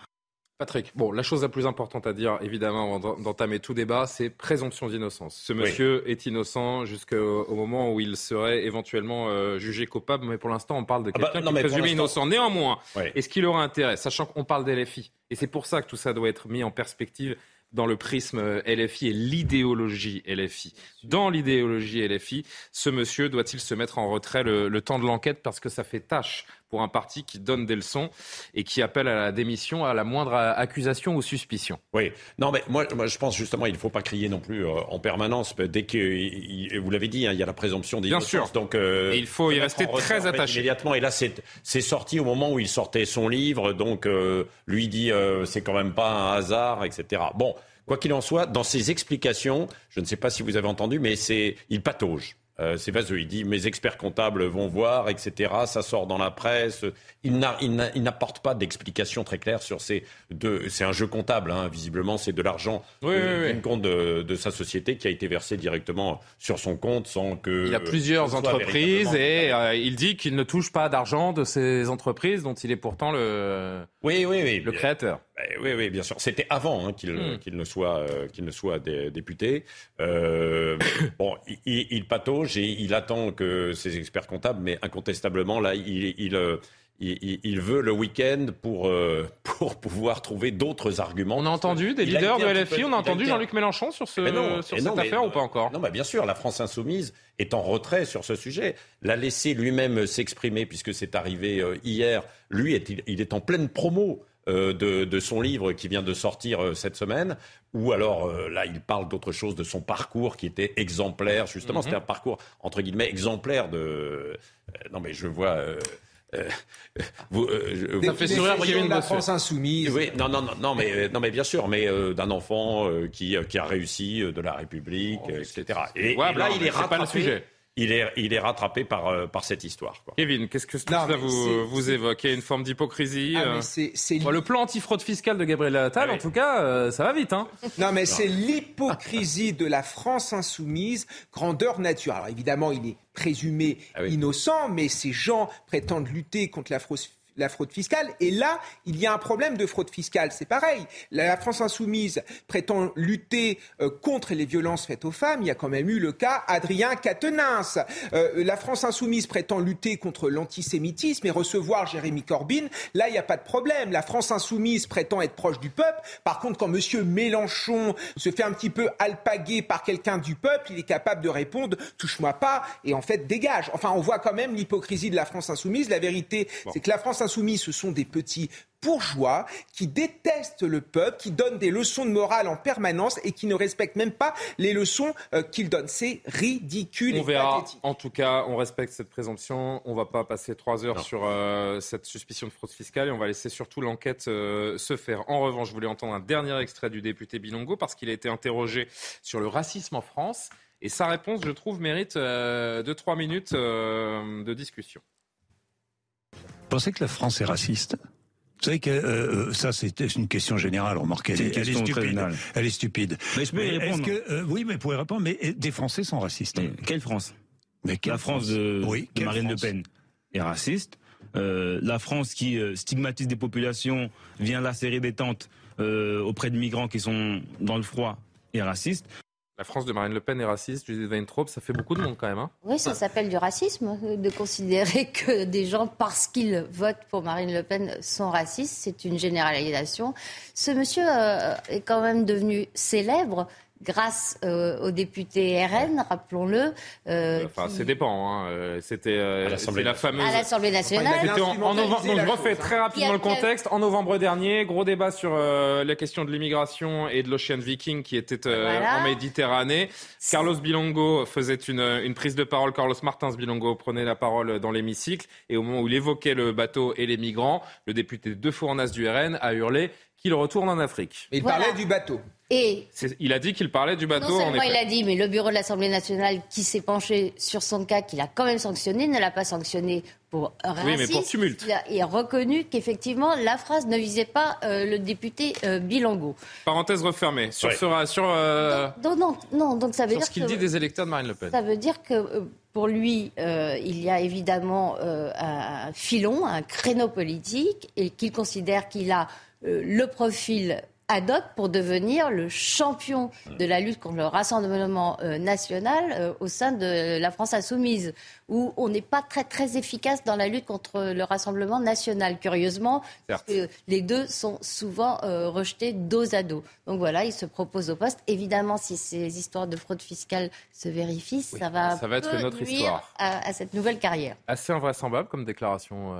Patrick, bon, la chose la plus importante à dire, évidemment, avant d'entamer tout débat, c'est présomption d'innocence. Ce monsieur est innocent jusqu'au moment où il serait éventuellement euh, jugé coupable, mais pour l'instant, on parle de ah bah, quelqu'un qui est présumé innocent. Néanmoins, est-ce qu'il aura intérêt, sachant qu'on parle d'LFI, et c'est pour ça que tout ça doit être mis en perspective dans le prisme euh, LFI et l'idéologie LFI. Dans l'idéologie LFI, ce monsieur doit-il se mettre en retrait le, le temps de l'enquête parce que ça fait tâche pour un parti qui donne des leçons et qui appelle à la démission à la moindre accusation ou suspicion. Oui, non, mais moi, moi je pense justement il ne faut pas crier non plus euh, en permanence. Dès que, vous l'avez dit, hein, il y a la présomption d'innocence. Bien sûr. Donc, euh, et il faut y rester très attaché. Immédiatement. Et là, c'est sorti au moment où il sortait son livre. Donc, euh, lui dit, c'est quand même pas un hasard, etc. Bon, quoi qu'il en soit, dans ses explications, je ne sais pas si vous avez entendu, mais c'est, il patauge. Euh, c'est vaseux. Il dit mes experts comptables vont voir, etc. Ça sort dans la presse. Il n'apporte pas d'explication très claire sur ces deux. C'est un jeu comptable, hein. visiblement, c'est de l'argent oui, d'une compte de, sa société qui a été versé directement sur son compte sans que. Il a plusieurs entreprises et euh, il dit qu'il ne touche pas d'argent de ces entreprises dont il est pourtant le. Oui, oui, oui. Le créateur. Eh oui, oui, bien sûr. C'était avant hein, hmm. qu'il ne soit euh, qu'il ne soit député. Euh, bon, il, il, patauge et il attend que ses experts comptables, mais incontestablement là, il, il euh, il, veut le week-end pour, pour pouvoir trouver d'autres arguments. On a entendu des leaders de LFI, on a entendu Jean-Luc Mélenchon sur, ce, sur cette affaire ou pas encore Non, mais bien sûr, la France insoumise est en retrait sur ce sujet. L'a laissé lui-même s'exprimer puisque c'est arrivé hier. Lui, est, il est en pleine promo euh, de, son livre qui vient de sortir euh, cette semaine, ou alors euh, là, il parle d'autre chose, de son parcours qui était exemplaire, justement, c'était mhm. un parcours, entre guillemets, exemplaire de... non mais je vois... vous, ça fait sourire la France insoumise. Oui, non, non, non, mais non, mais bien sûr, mais d'un enfant qui, qui a réussi de la République, oh, etc. Et, là, il est rattrapé. Pas le sujet il est, il est rattrapé par, euh, par cette histoire. Quoi. Kevin, qu'est-ce que cela vous, vous évoquez Une forme d'hypocrisie ah, euh Le plan antifraude fiscale de Gabriel Attal, ah en tout cas, euh, ça va vite. Hein non, mais c'est l'hypocrisie de la France insoumise, grandeur nature. Alors évidemment, il est présumé ah innocent, mais ces gens prétendent lutter contre la fraude la fraude fiscale. Et là, il y a un problème de fraude fiscale. C'est pareil. La France insoumise prétend lutter euh, contre les violences faites aux femmes. Il y a quand même eu le cas Adrien Quatennens. Euh, la France insoumise prétend lutter contre l'antisémitisme et recevoir Jérémy Corbyn. Là, il n'y a pas de problème. La France insoumise prétend être proche du peuple. Par contre, quand M. Mélenchon se fait un petit peu alpaguer par quelqu'un du peuple, il est capable de répondre touche-moi pas et en fait dégage. Enfin, on voit quand même l'hypocrisie de la France insoumise. La vérité, c'est que la France insoumis, ce sont des petits bourgeois qui déteste le peuple, qui donne des leçons de morale en permanence et qui ne respecte même pas les leçons euh, qu'il donne. C'est ridicule on et verra. pathétique. En tout cas, on respecte cette présomption. On ne va pas passer trois heures sur euh, cette suspicion de fraude fiscale et on va laisser surtout l'enquête euh, se faire. En revanche, je voulais entendre un dernier extrait du député Bilongo parce qu'il a été interrogé sur le racisme en France. Et sa réponse, je trouve, mérite deux, trois minutes de discussion. Vous pensez que la France est raciste? Vous savez que euh, ça, c'était une question générale, remarquez. Elle, elle, est stupide. Elle est stupide. Mais je peux y répondre. Que, euh, oui, mais vous pouvez répondre. Mais des Français sont racistes. Mais quelle France? Mais quelle La France, de, oui, de Marine France? Le Pen est raciste. Euh, la France qui stigmatise des populations, vient lacérer des tentes auprès de migrants qui sont dans le froid est raciste. La France de Marine Le Pen est raciste, Judith Weintraub, ça fait beaucoup de monde quand même. Hein oui, ça s'appelle du racisme, de considérer que des gens, parce qu'ils votent pour Marine Le Pen, sont racistes. C'est une généralisation. Ce monsieur euh, est quand même devenu célèbre grâce euh, au député RN, rappelons-le. Euh, enfin, c'est dépend. Hein. Euh, C'était euh, la fameuse. À l'Assemblée nationale. C'était en, en, novembre. Donc, je refais très rapidement le contexte. En novembre dernier, gros débat sur euh, la question de l'immigration et de l'Ocean Viking qui était voilà. en Méditerranée. Carlos Bilongo faisait une, une, prise de parole. Carlos Martins Bilongo prenait la parole dans l'hémicycle. Et au moment où il évoquait le bateau et les migrants, le député de Fournas du RN a hurlé qu'il retourne en Afrique. Mais il voilà. parlait du bateau. Et il a dit qu'il parlait du bateau. Non seulement en il a dit, mais le bureau de l'Assemblée nationale qui s'est penché sur son cas, qu'il a quand même sanctionné, ne l'a pas sanctionné pour racisme. Oui, mais pour tumulte. Il a, il a reconnu qu'effectivement la phrase ne visait pas euh, le député euh, Bilongo. Parenthèse refermée. Sur, ouais. ce, sur euh, donc, non, non, donc ça veut sur dire ce qu'il dit des électeurs de Marine Le Pen. Ça veut dire que pour lui, il y a évidemment un filon, un créneau politique, et qu'il considère qu'il a le profil ad hoc pour devenir le champion de la lutte contre le rassemblement euh, national euh, au sein de la France insoumise, où on n'est pas très très efficace dans la lutte contre le rassemblement national, curieusement, parce que les deux sont souvent euh, rejetés dos à dos. Donc voilà, il se propose au poste. Évidemment, si ces histoires de fraude fiscale se vérifient, oui, ça va, ça va être une autre histoire à, à, cette nouvelle carrière. Assez invraisemblable comme déclaration,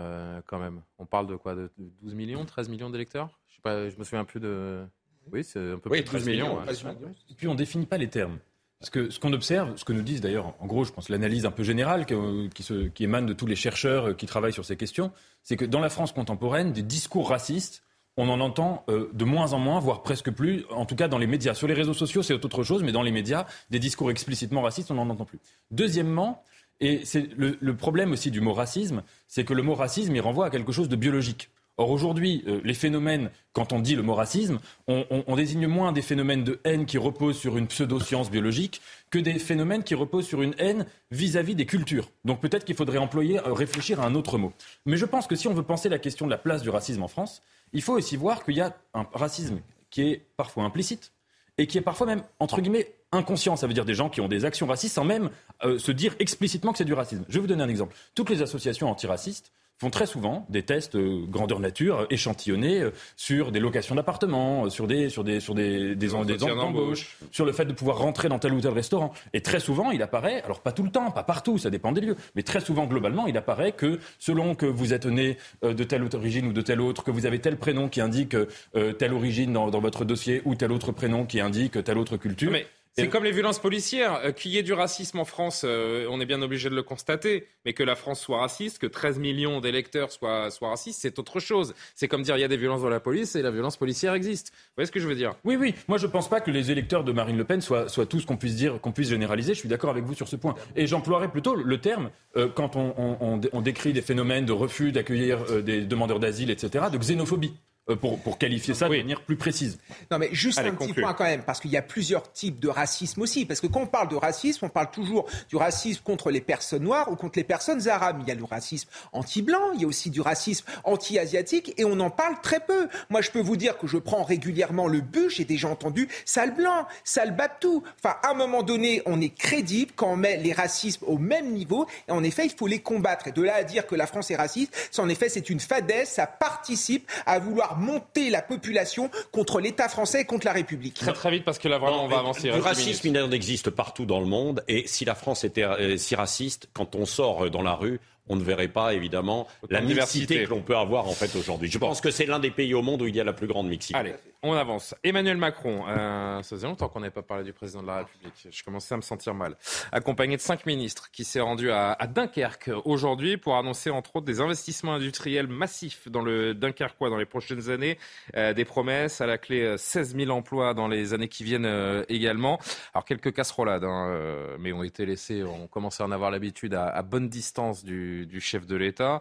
quand même. On parle de quoi? De 12 millions, 13 millions d'électeurs? Je, pas, je me souviens plus de. Oui, c'est un peu oui, plus de 12 millions. millions. Ouais. Et puis on définit pas les termes. Parce que ce qu'on observe, ce que nous disent d'ailleurs, en gros, je pense l'analyse un peu générale qui, qui, se, qui, émane de tous les chercheurs qui travaillent sur ces questions, c'est que dans la France contemporaine, des discours racistes, on en entend euh, de moins en moins, voire presque plus, en tout cas dans les médias. Sur les réseaux sociaux, c'est autre chose, mais dans les médias, des discours explicitement racistes, on n'en entend plus. Deuxièmement, et c'est le, le problème aussi du mot racisme, c'est que le mot racisme, il renvoie à quelque chose de biologique. Or aujourd'hui, euh, les phénomènes, quand on dit le mot racisme, on, désigne moins des phénomènes de haine qui reposent sur une pseudo-science biologique que des phénomènes qui reposent sur une haine vis-à-vis -vis des cultures. Donc peut-être qu'il faudrait employer, euh, réfléchir à un autre mot. Mais je pense que si on veut penser la question de la place du racisme en France, il faut aussi voir qu'il y a un racisme qui est parfois implicite et qui est parfois même, entre guillemets, inconscient. Ça veut dire des gens qui ont des actions racistes sans même euh, se dire explicitement que c'est du racisme. Je vais vous donner un exemple. Toutes les associations antiracistes font très souvent des tests euh, grandeur nature échantillonnés euh, sur des locations d'appartements, euh, sur des sur des sur des des, des, des embauches, sur le fait de pouvoir rentrer dans tel ou tel restaurant. Et très souvent, il apparaît, alors pas tout le temps, pas partout, ça dépend des lieux, mais très souvent globalement, il apparaît que selon que vous êtes né de telle origine ou de telle autre, que vous avez tel prénom qui indique euh, telle origine dans, dans, votre dossier ou tel autre prénom qui indique telle autre culture. Mais... C'est comme les violences policières. Euh, qu'il y ait du racisme en France, euh, on est bien obligé de le constater. Mais que la France soit raciste, que 13 millions d'électeurs soient, soient racistes, c'est autre chose. C'est comme dire il y a des violences dans la police et la violence policière existe. Vous voyez ce que je veux dire? Oui, oui. Moi, je ne pense pas que les électeurs de Marine Le Pen soient, soient tous qu'on puisse dire, qu'on puisse généraliser. Je suis d'accord avec vous sur ce point. Et j'emploierais plutôt le terme, euh, quand on, on, on, décrit des phénomènes de refus d'accueillir des demandeurs d'asile, etc., de xénophobie. Pour, pour, qualifier ça oui. de manière plus précise. Non, mais juste Allez, un conclure. petit point quand même, parce qu'il y a plusieurs types de racisme aussi. Parce que quand on parle de racisme, on parle toujours du racisme contre les personnes noires ou contre les personnes arabes. Il y a le racisme anti-blanc, il y a aussi du racisme anti-asiatique, et on en parle très peu. Moi, je peux vous dire que je prends régulièrement le bus, j'ai déjà entendu sale blanc, sale babtou. Enfin, à un moment donné, on est crédible quand on met les racismes au même niveau, et en effet, il faut les combattre. Et de là à dire que la France est raciste, ça, en effet, c'est une fadaise, ça participe à vouloir monter la population contre l'État français et contre la République. Très très vite parce que là vraiment non, on va avancer. Le racisme il en existe partout dans le monde et si la France était euh, si raciste, quand on sort dans la rue, on ne verrait pas évidemment la mixité que l'on peut avoir en fait aujourd'hui. Je pense que c'est l'un des pays au monde où il y a la plus grande mixité. Allez, on avance. Emmanuel Macron, euh, ça faisait longtemps qu'on n'avait pas parlé du président de la République. Je commençais à me sentir mal. Accompagné de cinq ministres qui s'est rendu à, Dunkerque aujourd'hui pour annoncer entre autres des investissements industriels massifs dans le Dunkerquois dans les prochaines années, euh, des promesses à la clé 16 euh, 000 emplois dans les années qui viennent également. Alors quelques casserolades, hein, mais ont été laissées, on commençait à en avoir l'habitude à, à, bonne distance du, du chef de l'État,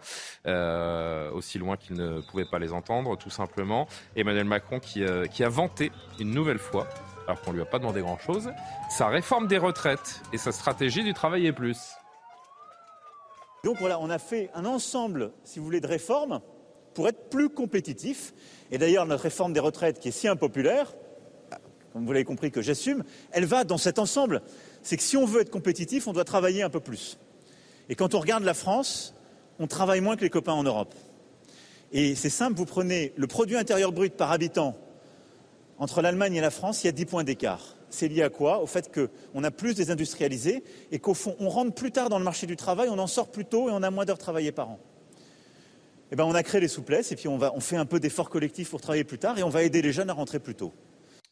aussi loin qu'il ne pouvait pas les entendre, tout simplement. Emmanuel Macron qui, qui a vanté une nouvelle fois alors qu'on lui a pas demandé grand-chose, sa réforme des retraites et sa stratégie du travailler plus. Donc voilà, on a fait un ensemble, si vous voulez, de réformes pour être plus compétitif. Et d'ailleurs, notre réforme des retraites, qui est si impopulaire, comme vous l'avez compris que j'assume, elle va dans cet ensemble. C'est que si on veut être compétitif, on doit travailler un peu plus. Et quand on regarde la France, on travaille moins que les copains en Europe. Et c'est simple, vous prenez le produit intérieur brut par habitant entre l'Allemagne et la France, il y a 10 points d'écart. C'est lié à quoi? Au fait qu'on a plus désindustrialisé et qu'au fond, on rentre plus tard dans le marché du travail, on en sort plus tôt et on a moins d'heures travaillées par an. Eh bien, on a créé les souplesses et puis on fait un peu d'efforts collectifs pour travailler plus tard et on va aider les jeunes à rentrer plus tôt.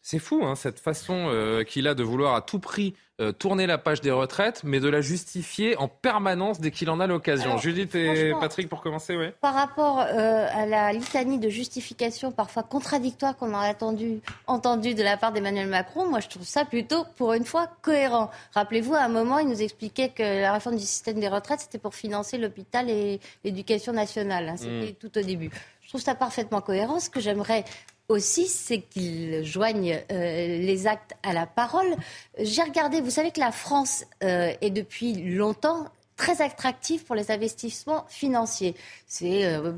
C'est fou, hein, cette façon euh, qu'il a de vouloir à tout prix euh, tourner la page des retraites, mais de la justifier en permanence dès qu'il en a l'occasion. Judith et Patrick, pour commencer, oui. Par rapport euh, à la litanie de justification parfois contradictoire qu'on a entendu, entendu de la part d'Emmanuel Macron, moi je trouve ça plutôt, pour une fois, cohérent. Rappelez-vous, à un moment, il nous expliquait que la réforme du système des retraites, c'était pour financer l'hôpital et l'éducation nationale. Hein. c'était mm. tout au début. Je trouve ça parfaitement cohérent. Ce que j'aimerais aussi, c'est qu'ils joignent euh, les actes à la parole. J'ai regardé, vous savez que la France euh, est depuis longtemps très attractive pour les investissements financiers. C'est euh,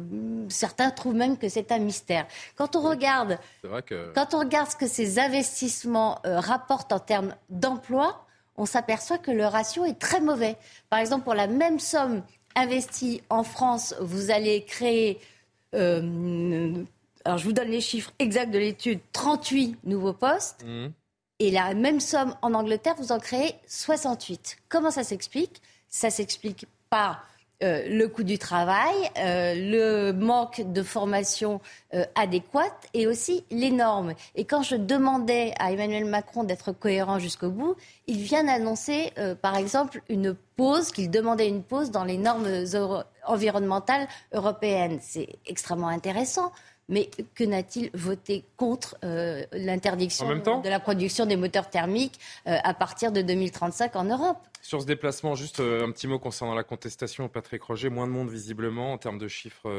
certains trouvent même que c'est un mystère. Quand on regarde, quand on regarde ce que ces investissements rapportent en termes d'emploi, on s'aperçoit que le ratio est très mauvais. Par exemple, pour la même somme investie en France, vous allez créer alors je vous donne les chiffres exacts de l'étude, 38 nouveaux postes. Mmh. Et la même somme en Angleterre, vous en créez 68. Comment ça s'explique? Ça s'explique par euh, le coût du travail, euh, le manque de formation euh, adéquate et aussi les normes. Et quand je demandais à Emmanuel Macron d'être cohérent jusqu'au bout, il vient d'annoncer, par exemple, une pause, qu'il demandait une pause dans les normes environnementales européennes. C'est extrêmement intéressant mais que n'a-t-il voté contre euh, l'interdiction de la production des moteurs thermiques euh, à partir de 2035 en Europe? Sur ce déplacement, juste euh, un petit mot concernant la contestation. Patrick Roger, moins de monde visiblement, en termes de chiffres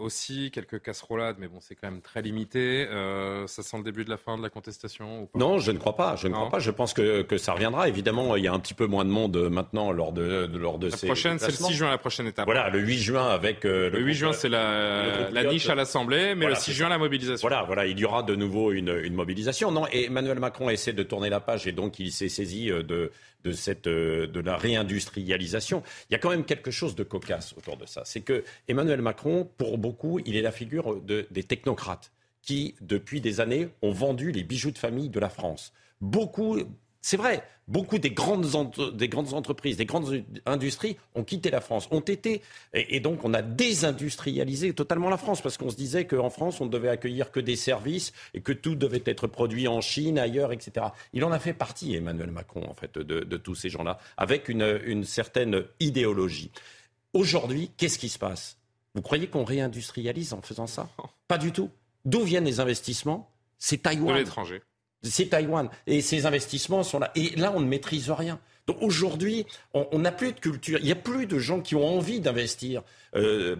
aussi, quelques casserolades, mais bon, c'est quand même très limité. ça sent le début de la fin de la contestation Non, je ne crois pas. Je ne crois pas. Je pense que, que, ça reviendra. Évidemment, il y a un petit peu moins de monde maintenant lors de, de lors de la ces prochaine, c'est le 6 juin, la prochaine étape. Voilà, le 8 juin avec le, le 8 juin, c'est la, la niche à l'Assemblée, mais le 6 juin, la mobilisation. Voilà, voilà, il y aura de nouveau une, une mobilisation. Non, et Emmanuel Macron essaie de tourner la page et donc il s'est saisi euh, de, de, cette, euh, de la réindustrialisation. Il y a quand même quelque chose de cocasse autour de ça. C'est que Emmanuel Macron, pour beaucoup, il est la figure de, des technocrates qui, depuis des années, ont vendu les bijoux de famille de la France. Beaucoup, c'est vrai, beaucoup des grandes, des grandes entreprises, des grandes industries ont quitté la France, ont été, et, donc on a désindustrialisé totalement la France, parce qu'on se disait qu'en France, on ne devait accueillir que des services et que tout devait être produit en Chine, ailleurs, etc. Il en a fait partie, Emmanuel Macron, en fait, de, tous ces gens-là, avec une, une certaine idéologie. Aujourd'hui, qu'est-ce qui se passe? Vous croyez qu'on réindustrialise en faisant ça? Pas du tout. D'où viennent les investissements? C'est Taïwan. De l'étranger. C'est Taïwan. Et ces investissements sont là. Et là, on ne maîtrise rien. Donc aujourd'hui, on n'a plus de culture. Il n'y a plus de gens qui ont envie d'investir, euh,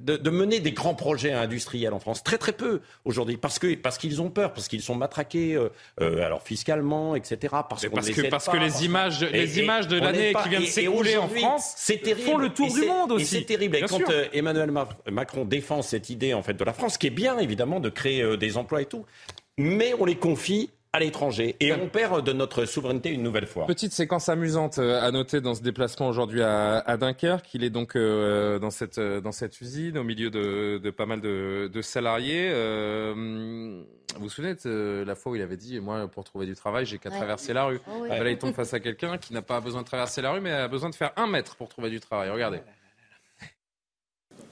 de, mener des grands projets industriels en France. Très très peu aujourd'hui, parce que parce qu'ils ont peur, parce qu'ils sont matraqués, euh, euh, alors fiscalement, etc. Parce, parce que parce que les images, les images de l'année qui vient de s'écouler en France, c'est terrible, font le tour du monde aussi. C'est terrible. Et quand Emmanuel Macron défend cette idée en fait de la France, qui est bien évidemment de créer des emplois et tout, mais on les confie à l'étranger et on perd de notre souveraineté une nouvelle fois. Petite séquence amusante euh, à noter dans ce déplacement aujourd'hui à, Dunkerque. Il est donc euh, dans, cette, euh, dans cette usine au milieu de, pas mal de, salariés. vous vous souvenez de la fois où il avait dit Moi, pour trouver du travail, j'ai qu'à traverser la rue. Oh là, il tombe face à quelqu'un qui n'a pas besoin de traverser la rue, mais a besoin de faire un mètre pour trouver du travail. Regardez.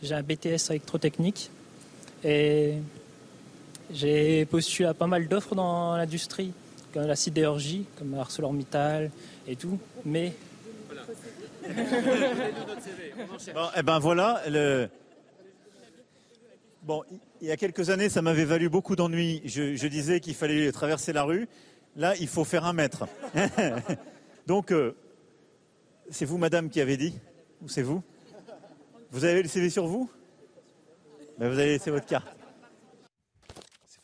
J'ai un BTS électrotechnique et j'ai postulé à pas mal d'offres dans l'industrie, comme la sidérurgie, comme ArcelorMittal et tout. Mais. bon, eh ben voilà. Bon, il y a quelques années, ça m'avait valu beaucoup d'ennuis. Je, disais qu'il fallait traverser la rue. Là, il faut faire un mètre. Donc, euh, c'est vous, madame, qui avez dit Ou c'est vous? Vous avez le CV sur vous? Ben, Vous avez laissé votre carte.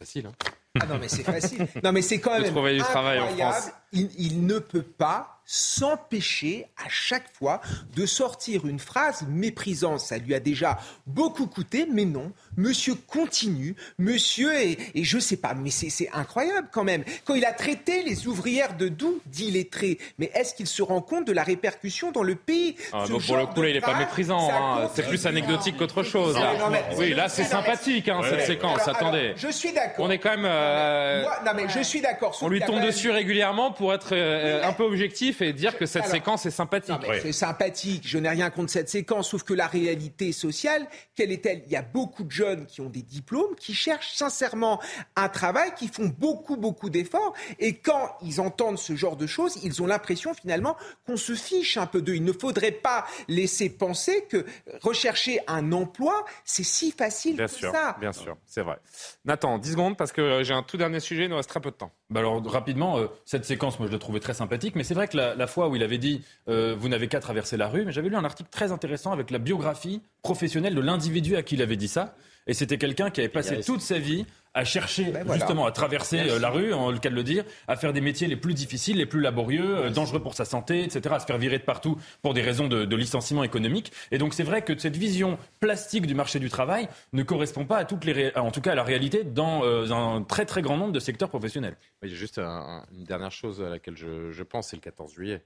C'est facile, hein ah non mais c'est facile. Non mais c'est quand même incroyable. Travail en France. Il, il, ne peut pas s'empêcher à chaque fois de sortir une phrase méprisante. Ça lui a déjà beaucoup coûté, mais non. Monsieur continue, monsieur, et, et je sais pas, mais c'est incroyable quand même. Quand il a traité les ouvrières de Doux d'illettrés, mais est-ce qu'il se rend compte de la répercussion dans le pays ah, Pour le coup, là, il n'est pas méprisant. Hein. C'est plus anecdotique qu'autre chose. Là. oui, là, c'est sympathique, hein, cette séquence. Attendez. Je suis d'accord. On est quand même. Euh, non, mais je suis d'accord. On lui tombe dessus régulièrement pour être euh, un peu objectif et dire que cette séquence est sympathique. C'est sympathique, je n'ai rien contre cette séquence, sauf que la réalité sociale, quelle est-elle? Il y a beaucoup de jeunes qui ont des diplômes, qui cherchent sincèrement un travail, qui font beaucoup, beaucoup d'efforts, et quand ils entendent ce genre de choses, ils ont l'impression finalement qu'on se fiche un peu d'eux. Il ne faudrait pas laisser penser que rechercher un emploi, c'est si facile bien que sûr, ça. Bien sûr, c'est vrai. Nathan, 10 secondes, parce que j'ai un tout dernier sujet, il nous reste très peu de temps. Bah alors, rapidement, euh, cette séquence, moi, je la trouvais très sympathique, mais c'est vrai que la, fois où il avait dit euh, Vous n'avez qu'à traverser la rue, mais j'avais lu un article très intéressant avec la biographie professionnelle de l'individu à qui il avait dit ça. Et c'était quelqu'un qui avait passé toute sa vie à chercher ben justement à traverser euh, la rue, en le cas de le dire, à faire des métiers les plus difficiles, les plus laborieux, euh, dangereux pour sa santé, etc., à se faire virer de partout pour des raisons de, licenciement économique. Et donc c'est vrai que cette vision plastique du marché du travail ne correspond pas à toutes les, en tout cas à la réalité dans un très très grand nombre de secteurs professionnels. Il y a juste une dernière chose à laquelle je, je pense, c'est le 14 juillet.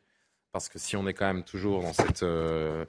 Parce que si on est quand même toujours dans cette, euh,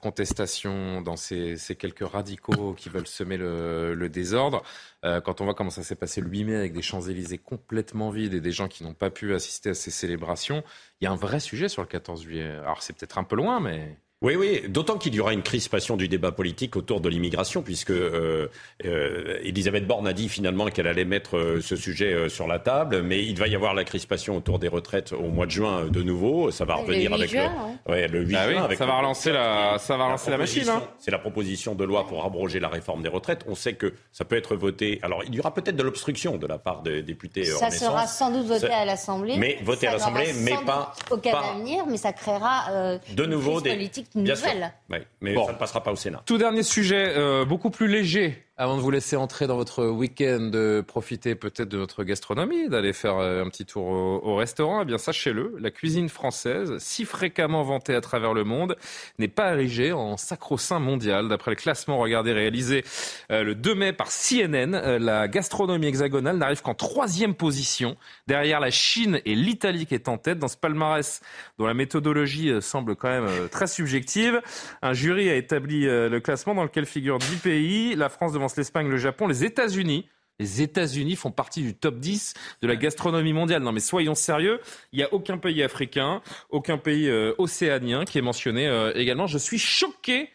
contestation, dans ces, quelques radicaux qui veulent semer le, le désordre, euh, quand on voit comment ça s'est passé le 8 mai avec des Champs-Élysées complètement vides et des gens qui n'ont pas pu assister à ces célébrations, il y a un vrai sujet sur le 14 juillet. Alors c'est peut-être un peu loin, mais... Oui, oui, d'autant qu'il y aura une crispation du débat politique autour de l'immigration, puisque euh, euh, Elisabeth Borne a dit finalement qu'elle allait mettre euh, ce sujet euh, sur la table, mais il va y avoir la crispation autour des retraites au mois de juin de nouveau. Ça va revenir avec le, ouais. le 8 bah juin. ça va relancer la, ça va relancer la, machine. Hein. C'est la proposition de loi pour abroger la réforme des retraites. On sait que ça peut être voté. Alors, il y aura peut-être de l'obstruction de la part des députés. Ça sera sans doute voté à l'Assemblée. Mais voté à l'Assemblée, mais pas aucun avenir, mais ça créera de nouveau des politiques nouvelles. Oui, mais ça ne passera pas au Sénat. Tout dernier sujet, euh, beaucoup plus léger, avant de vous laisser entrer dans votre week-end, de profiter peut-être de notre gastronomie, d'aller faire euh, un petit tour au, restaurant, eh bien sachez-le, la cuisine française, si fréquemment vantée à travers le monde, n'est pas érigée en sacro-saint mondial. D'après le classement regardé réalisé euh, le 2 mai par CNN, la gastronomie hexagonale n'arrive qu'en troisième position, derrière la Chine et l'Italie qui est en tête dans ce palmarès dont la méthodologie semble quand même très subjective. Un jury a établi euh, le classement dans lequel figurent 10 pays. La France l'Espagne, le Japon, les États-Unis. Les États-Unis font partie du top 10 de la gastronomie mondiale. Non mais soyons sérieux, il n'y a aucun pays africain, aucun pays euh, océanien qui est mentionné euh, également. Je suis choqué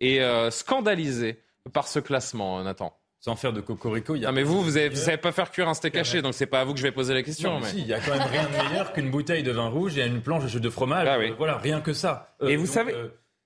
et scandalisé par ce classement, Nathan sans faire de cocorico. Il y a... mais vous, vous savez savez pas faire cuire un steak haché, donc c'est pas à vous que je vais poser la question. mais... il y a quand même rien de meilleur qu'une bouteille de vin rouge et une planche de fromage. Ah voilà, rien que ça. et vous savez,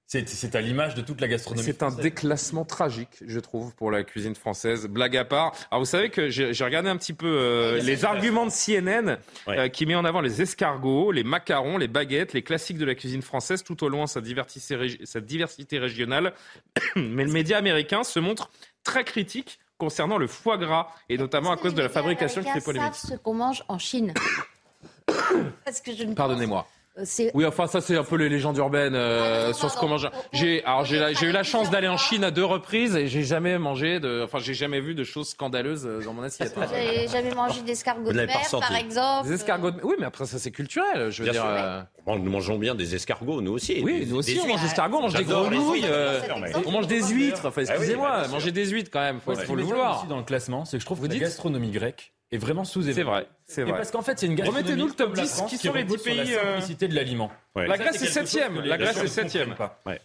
c'est à l'image de toute la gastronomie. C'est un déclassement tragique, je trouve, pour la cuisine française. Blague à part. Alors vous savez que j'ai regardé un petit peu euh, les arguments de CNN euh, qui met en avant les escargots, les macarons, les baguettes, les classiques de la cuisine française, tout au loin sa diversité, sa diversité régionale. Mais le média américain se montre très critique concernant le foie gras et notamment à cause de la fabrication qui fait polémique. savent ce qu'on mange en Chine. Pardonnez-moi. Oui, enfin ça c'est un peu les légendes urbaines euh, sur ce qu'on mange. J'ai alors j'ai eu la chance d'aller en Chine à deux reprises et j'ai jamais mangé de, enfin j'ai jamais vu de choses scandaleuses euh, dans mon assiette. J'ai jamais mangé d'escargots de mer, par exemple. Des escargots de... Oui, mais après ça c'est culturel. Je veux dire. nous mangeons bien des escargots, nous aussi. Oui, nous aussi on mange des escargots, on mange des grenouilles, on mange des huîtres. Enfin, ah excusez-moi, manger des huîtres quand même, faut, faut le vouloir. Aussi dans le classement, c'est que je trouve que la gastronomie grecque est vraiment sous-évaluée. C'est vrai, c'est vrai. parce qu'en fait, c'est une gastronomie Remettez-nous le top 10 qui, qui sont les 10 pays. Sur la simplicité de l'aliment. La Grèce est septième. La Grèce est septième.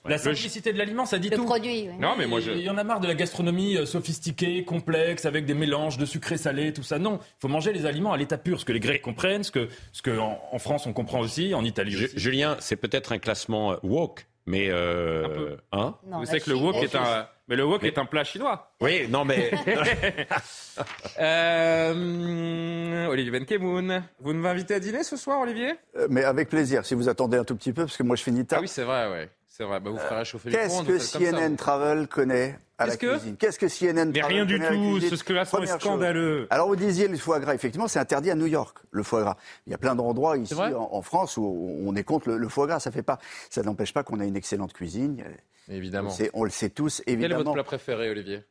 La simplicité de l'aliment, ça dit le tout. produit. oui. Non, mais moi je. Il y en a marre de la gastronomie euh, sophistiquée, complexe, avec des mélanges de sucré salé, tout ça. Non, il faut manger les aliments à l'état pur, ce que les Grecs comprennent, ce que, ce que en, en France on comprend aussi, en Italie aussi. Julien, c'est peut-être un classement euh, woke, mais euh, hein Non, Vous savez que le Chine, wok la est un. Mais le wok est un plat chinois. Oui, non mais Euh, Olivier Benkemoun, vous nous invitez à dîner ce soir, Olivier? Euh, Mais avec plaisir, si vous attendez un tout petit peu, parce que moi je finis tard. Ah oui, c'est vrai, ouais. C'est vrai. Bah, vous ferez réchauffer les Qu'est-ce que comme ça, CNN. Travel connaît à la Qu'est-ce que cuisine? Qu'est-ce que CNN Mais Travel rien du tout, ce que là, c'est chose. scandaleux. Alors vous disiez le foie gras, effectivement, c'est interdit à New York, le foie gras. Il y a plein d'endroits ici en, en France où on est contre le, le foie gras. Ça fait pas, ça n'empêche pas qu'on a une excellente cuisine. Évidemment. On le sait tous, Quel est votre évidemment. plat préféré, Olivier?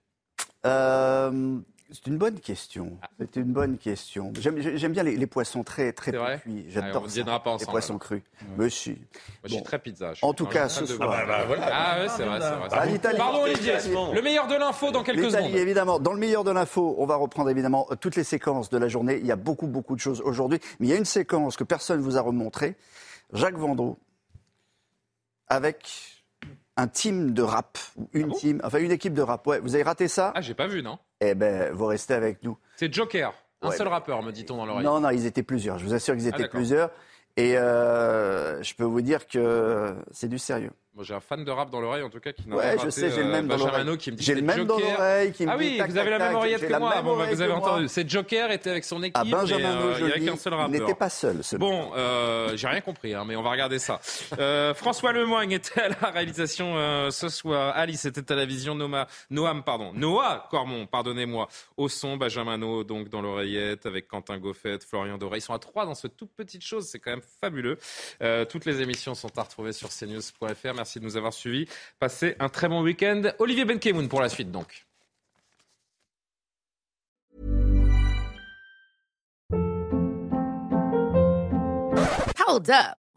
Euh, c'est une bonne question. C'est une bonne question. J'aime bien les, les poissons très très cuits. J'adore on ça. pas Les ensemble, poissons alors. crus. Monsieur. Moi, je suis très pizza. En tout cas, ce soir. Ah, bah, voilà. Ah, ouais, c'est vrai, c'est vrai. Ah, l'Italie. Pardon, Olivier. Le meilleur de l'info dans quelques secondes. évidemment. Dans le meilleur de l'info, on va reprendre évidemment toutes les séquences de la journée. Il y a beaucoup, beaucoup de choses aujourd'hui. Mais il y a une séquence que personne ne vous a remontrée. Jacques Vendroux, avec un team de rap, une team, enfin une équipe de rap. Ouais, vous avez raté ça? Ah, j'ai pas vu, non? Eh ben, vous restez avec nous. C'est Joker. Un Ouais. seul rappeur, me dit-on dans l'oreille. Non, non, ils étaient plusieurs. Je vous assure qu'ils Ah, étaient plusieurs. Et euh, je peux vous dire que c'est du sérieux. Moi, j'ai un fan de rap dans l'oreille, en tout cas, qui n'a Ouais, pas je raté, sais, j'ai le euh, même dans Benjamin l'oreille. Qui me dit J'ai le même dans Joker. l'oreille qui me Ah dit oui, tac, vous avez la même oreillette que la moi. Bon, bah, vous avez entendu. C'est Joker était avec son équipe. À Benjamin mais, euh, Il n'y avait qu'un seul il rappeur. n'était pas seul. ce Bon, euh, j'ai rien compris, hein, mais on va regarder ça. Euh, François Lemoigne était à la réalisation euh, ce soir. Alice était à la vision. Noma, Noam, pardon. Noah Cormon, pardonnez-moi. Au son, Benjamin No, donc dans l'oreillette, avec Quentin Goffet, Florian Doré. Ils sont à trois dans ce toute petite chose. C'est quand même fabuleux. Euh, toutes les émissions sont à retrouver sur cnews.fr. Merci de nous avoir suivis. Passez un très bon week-end. Olivier Benkemoun pour la suite, donc.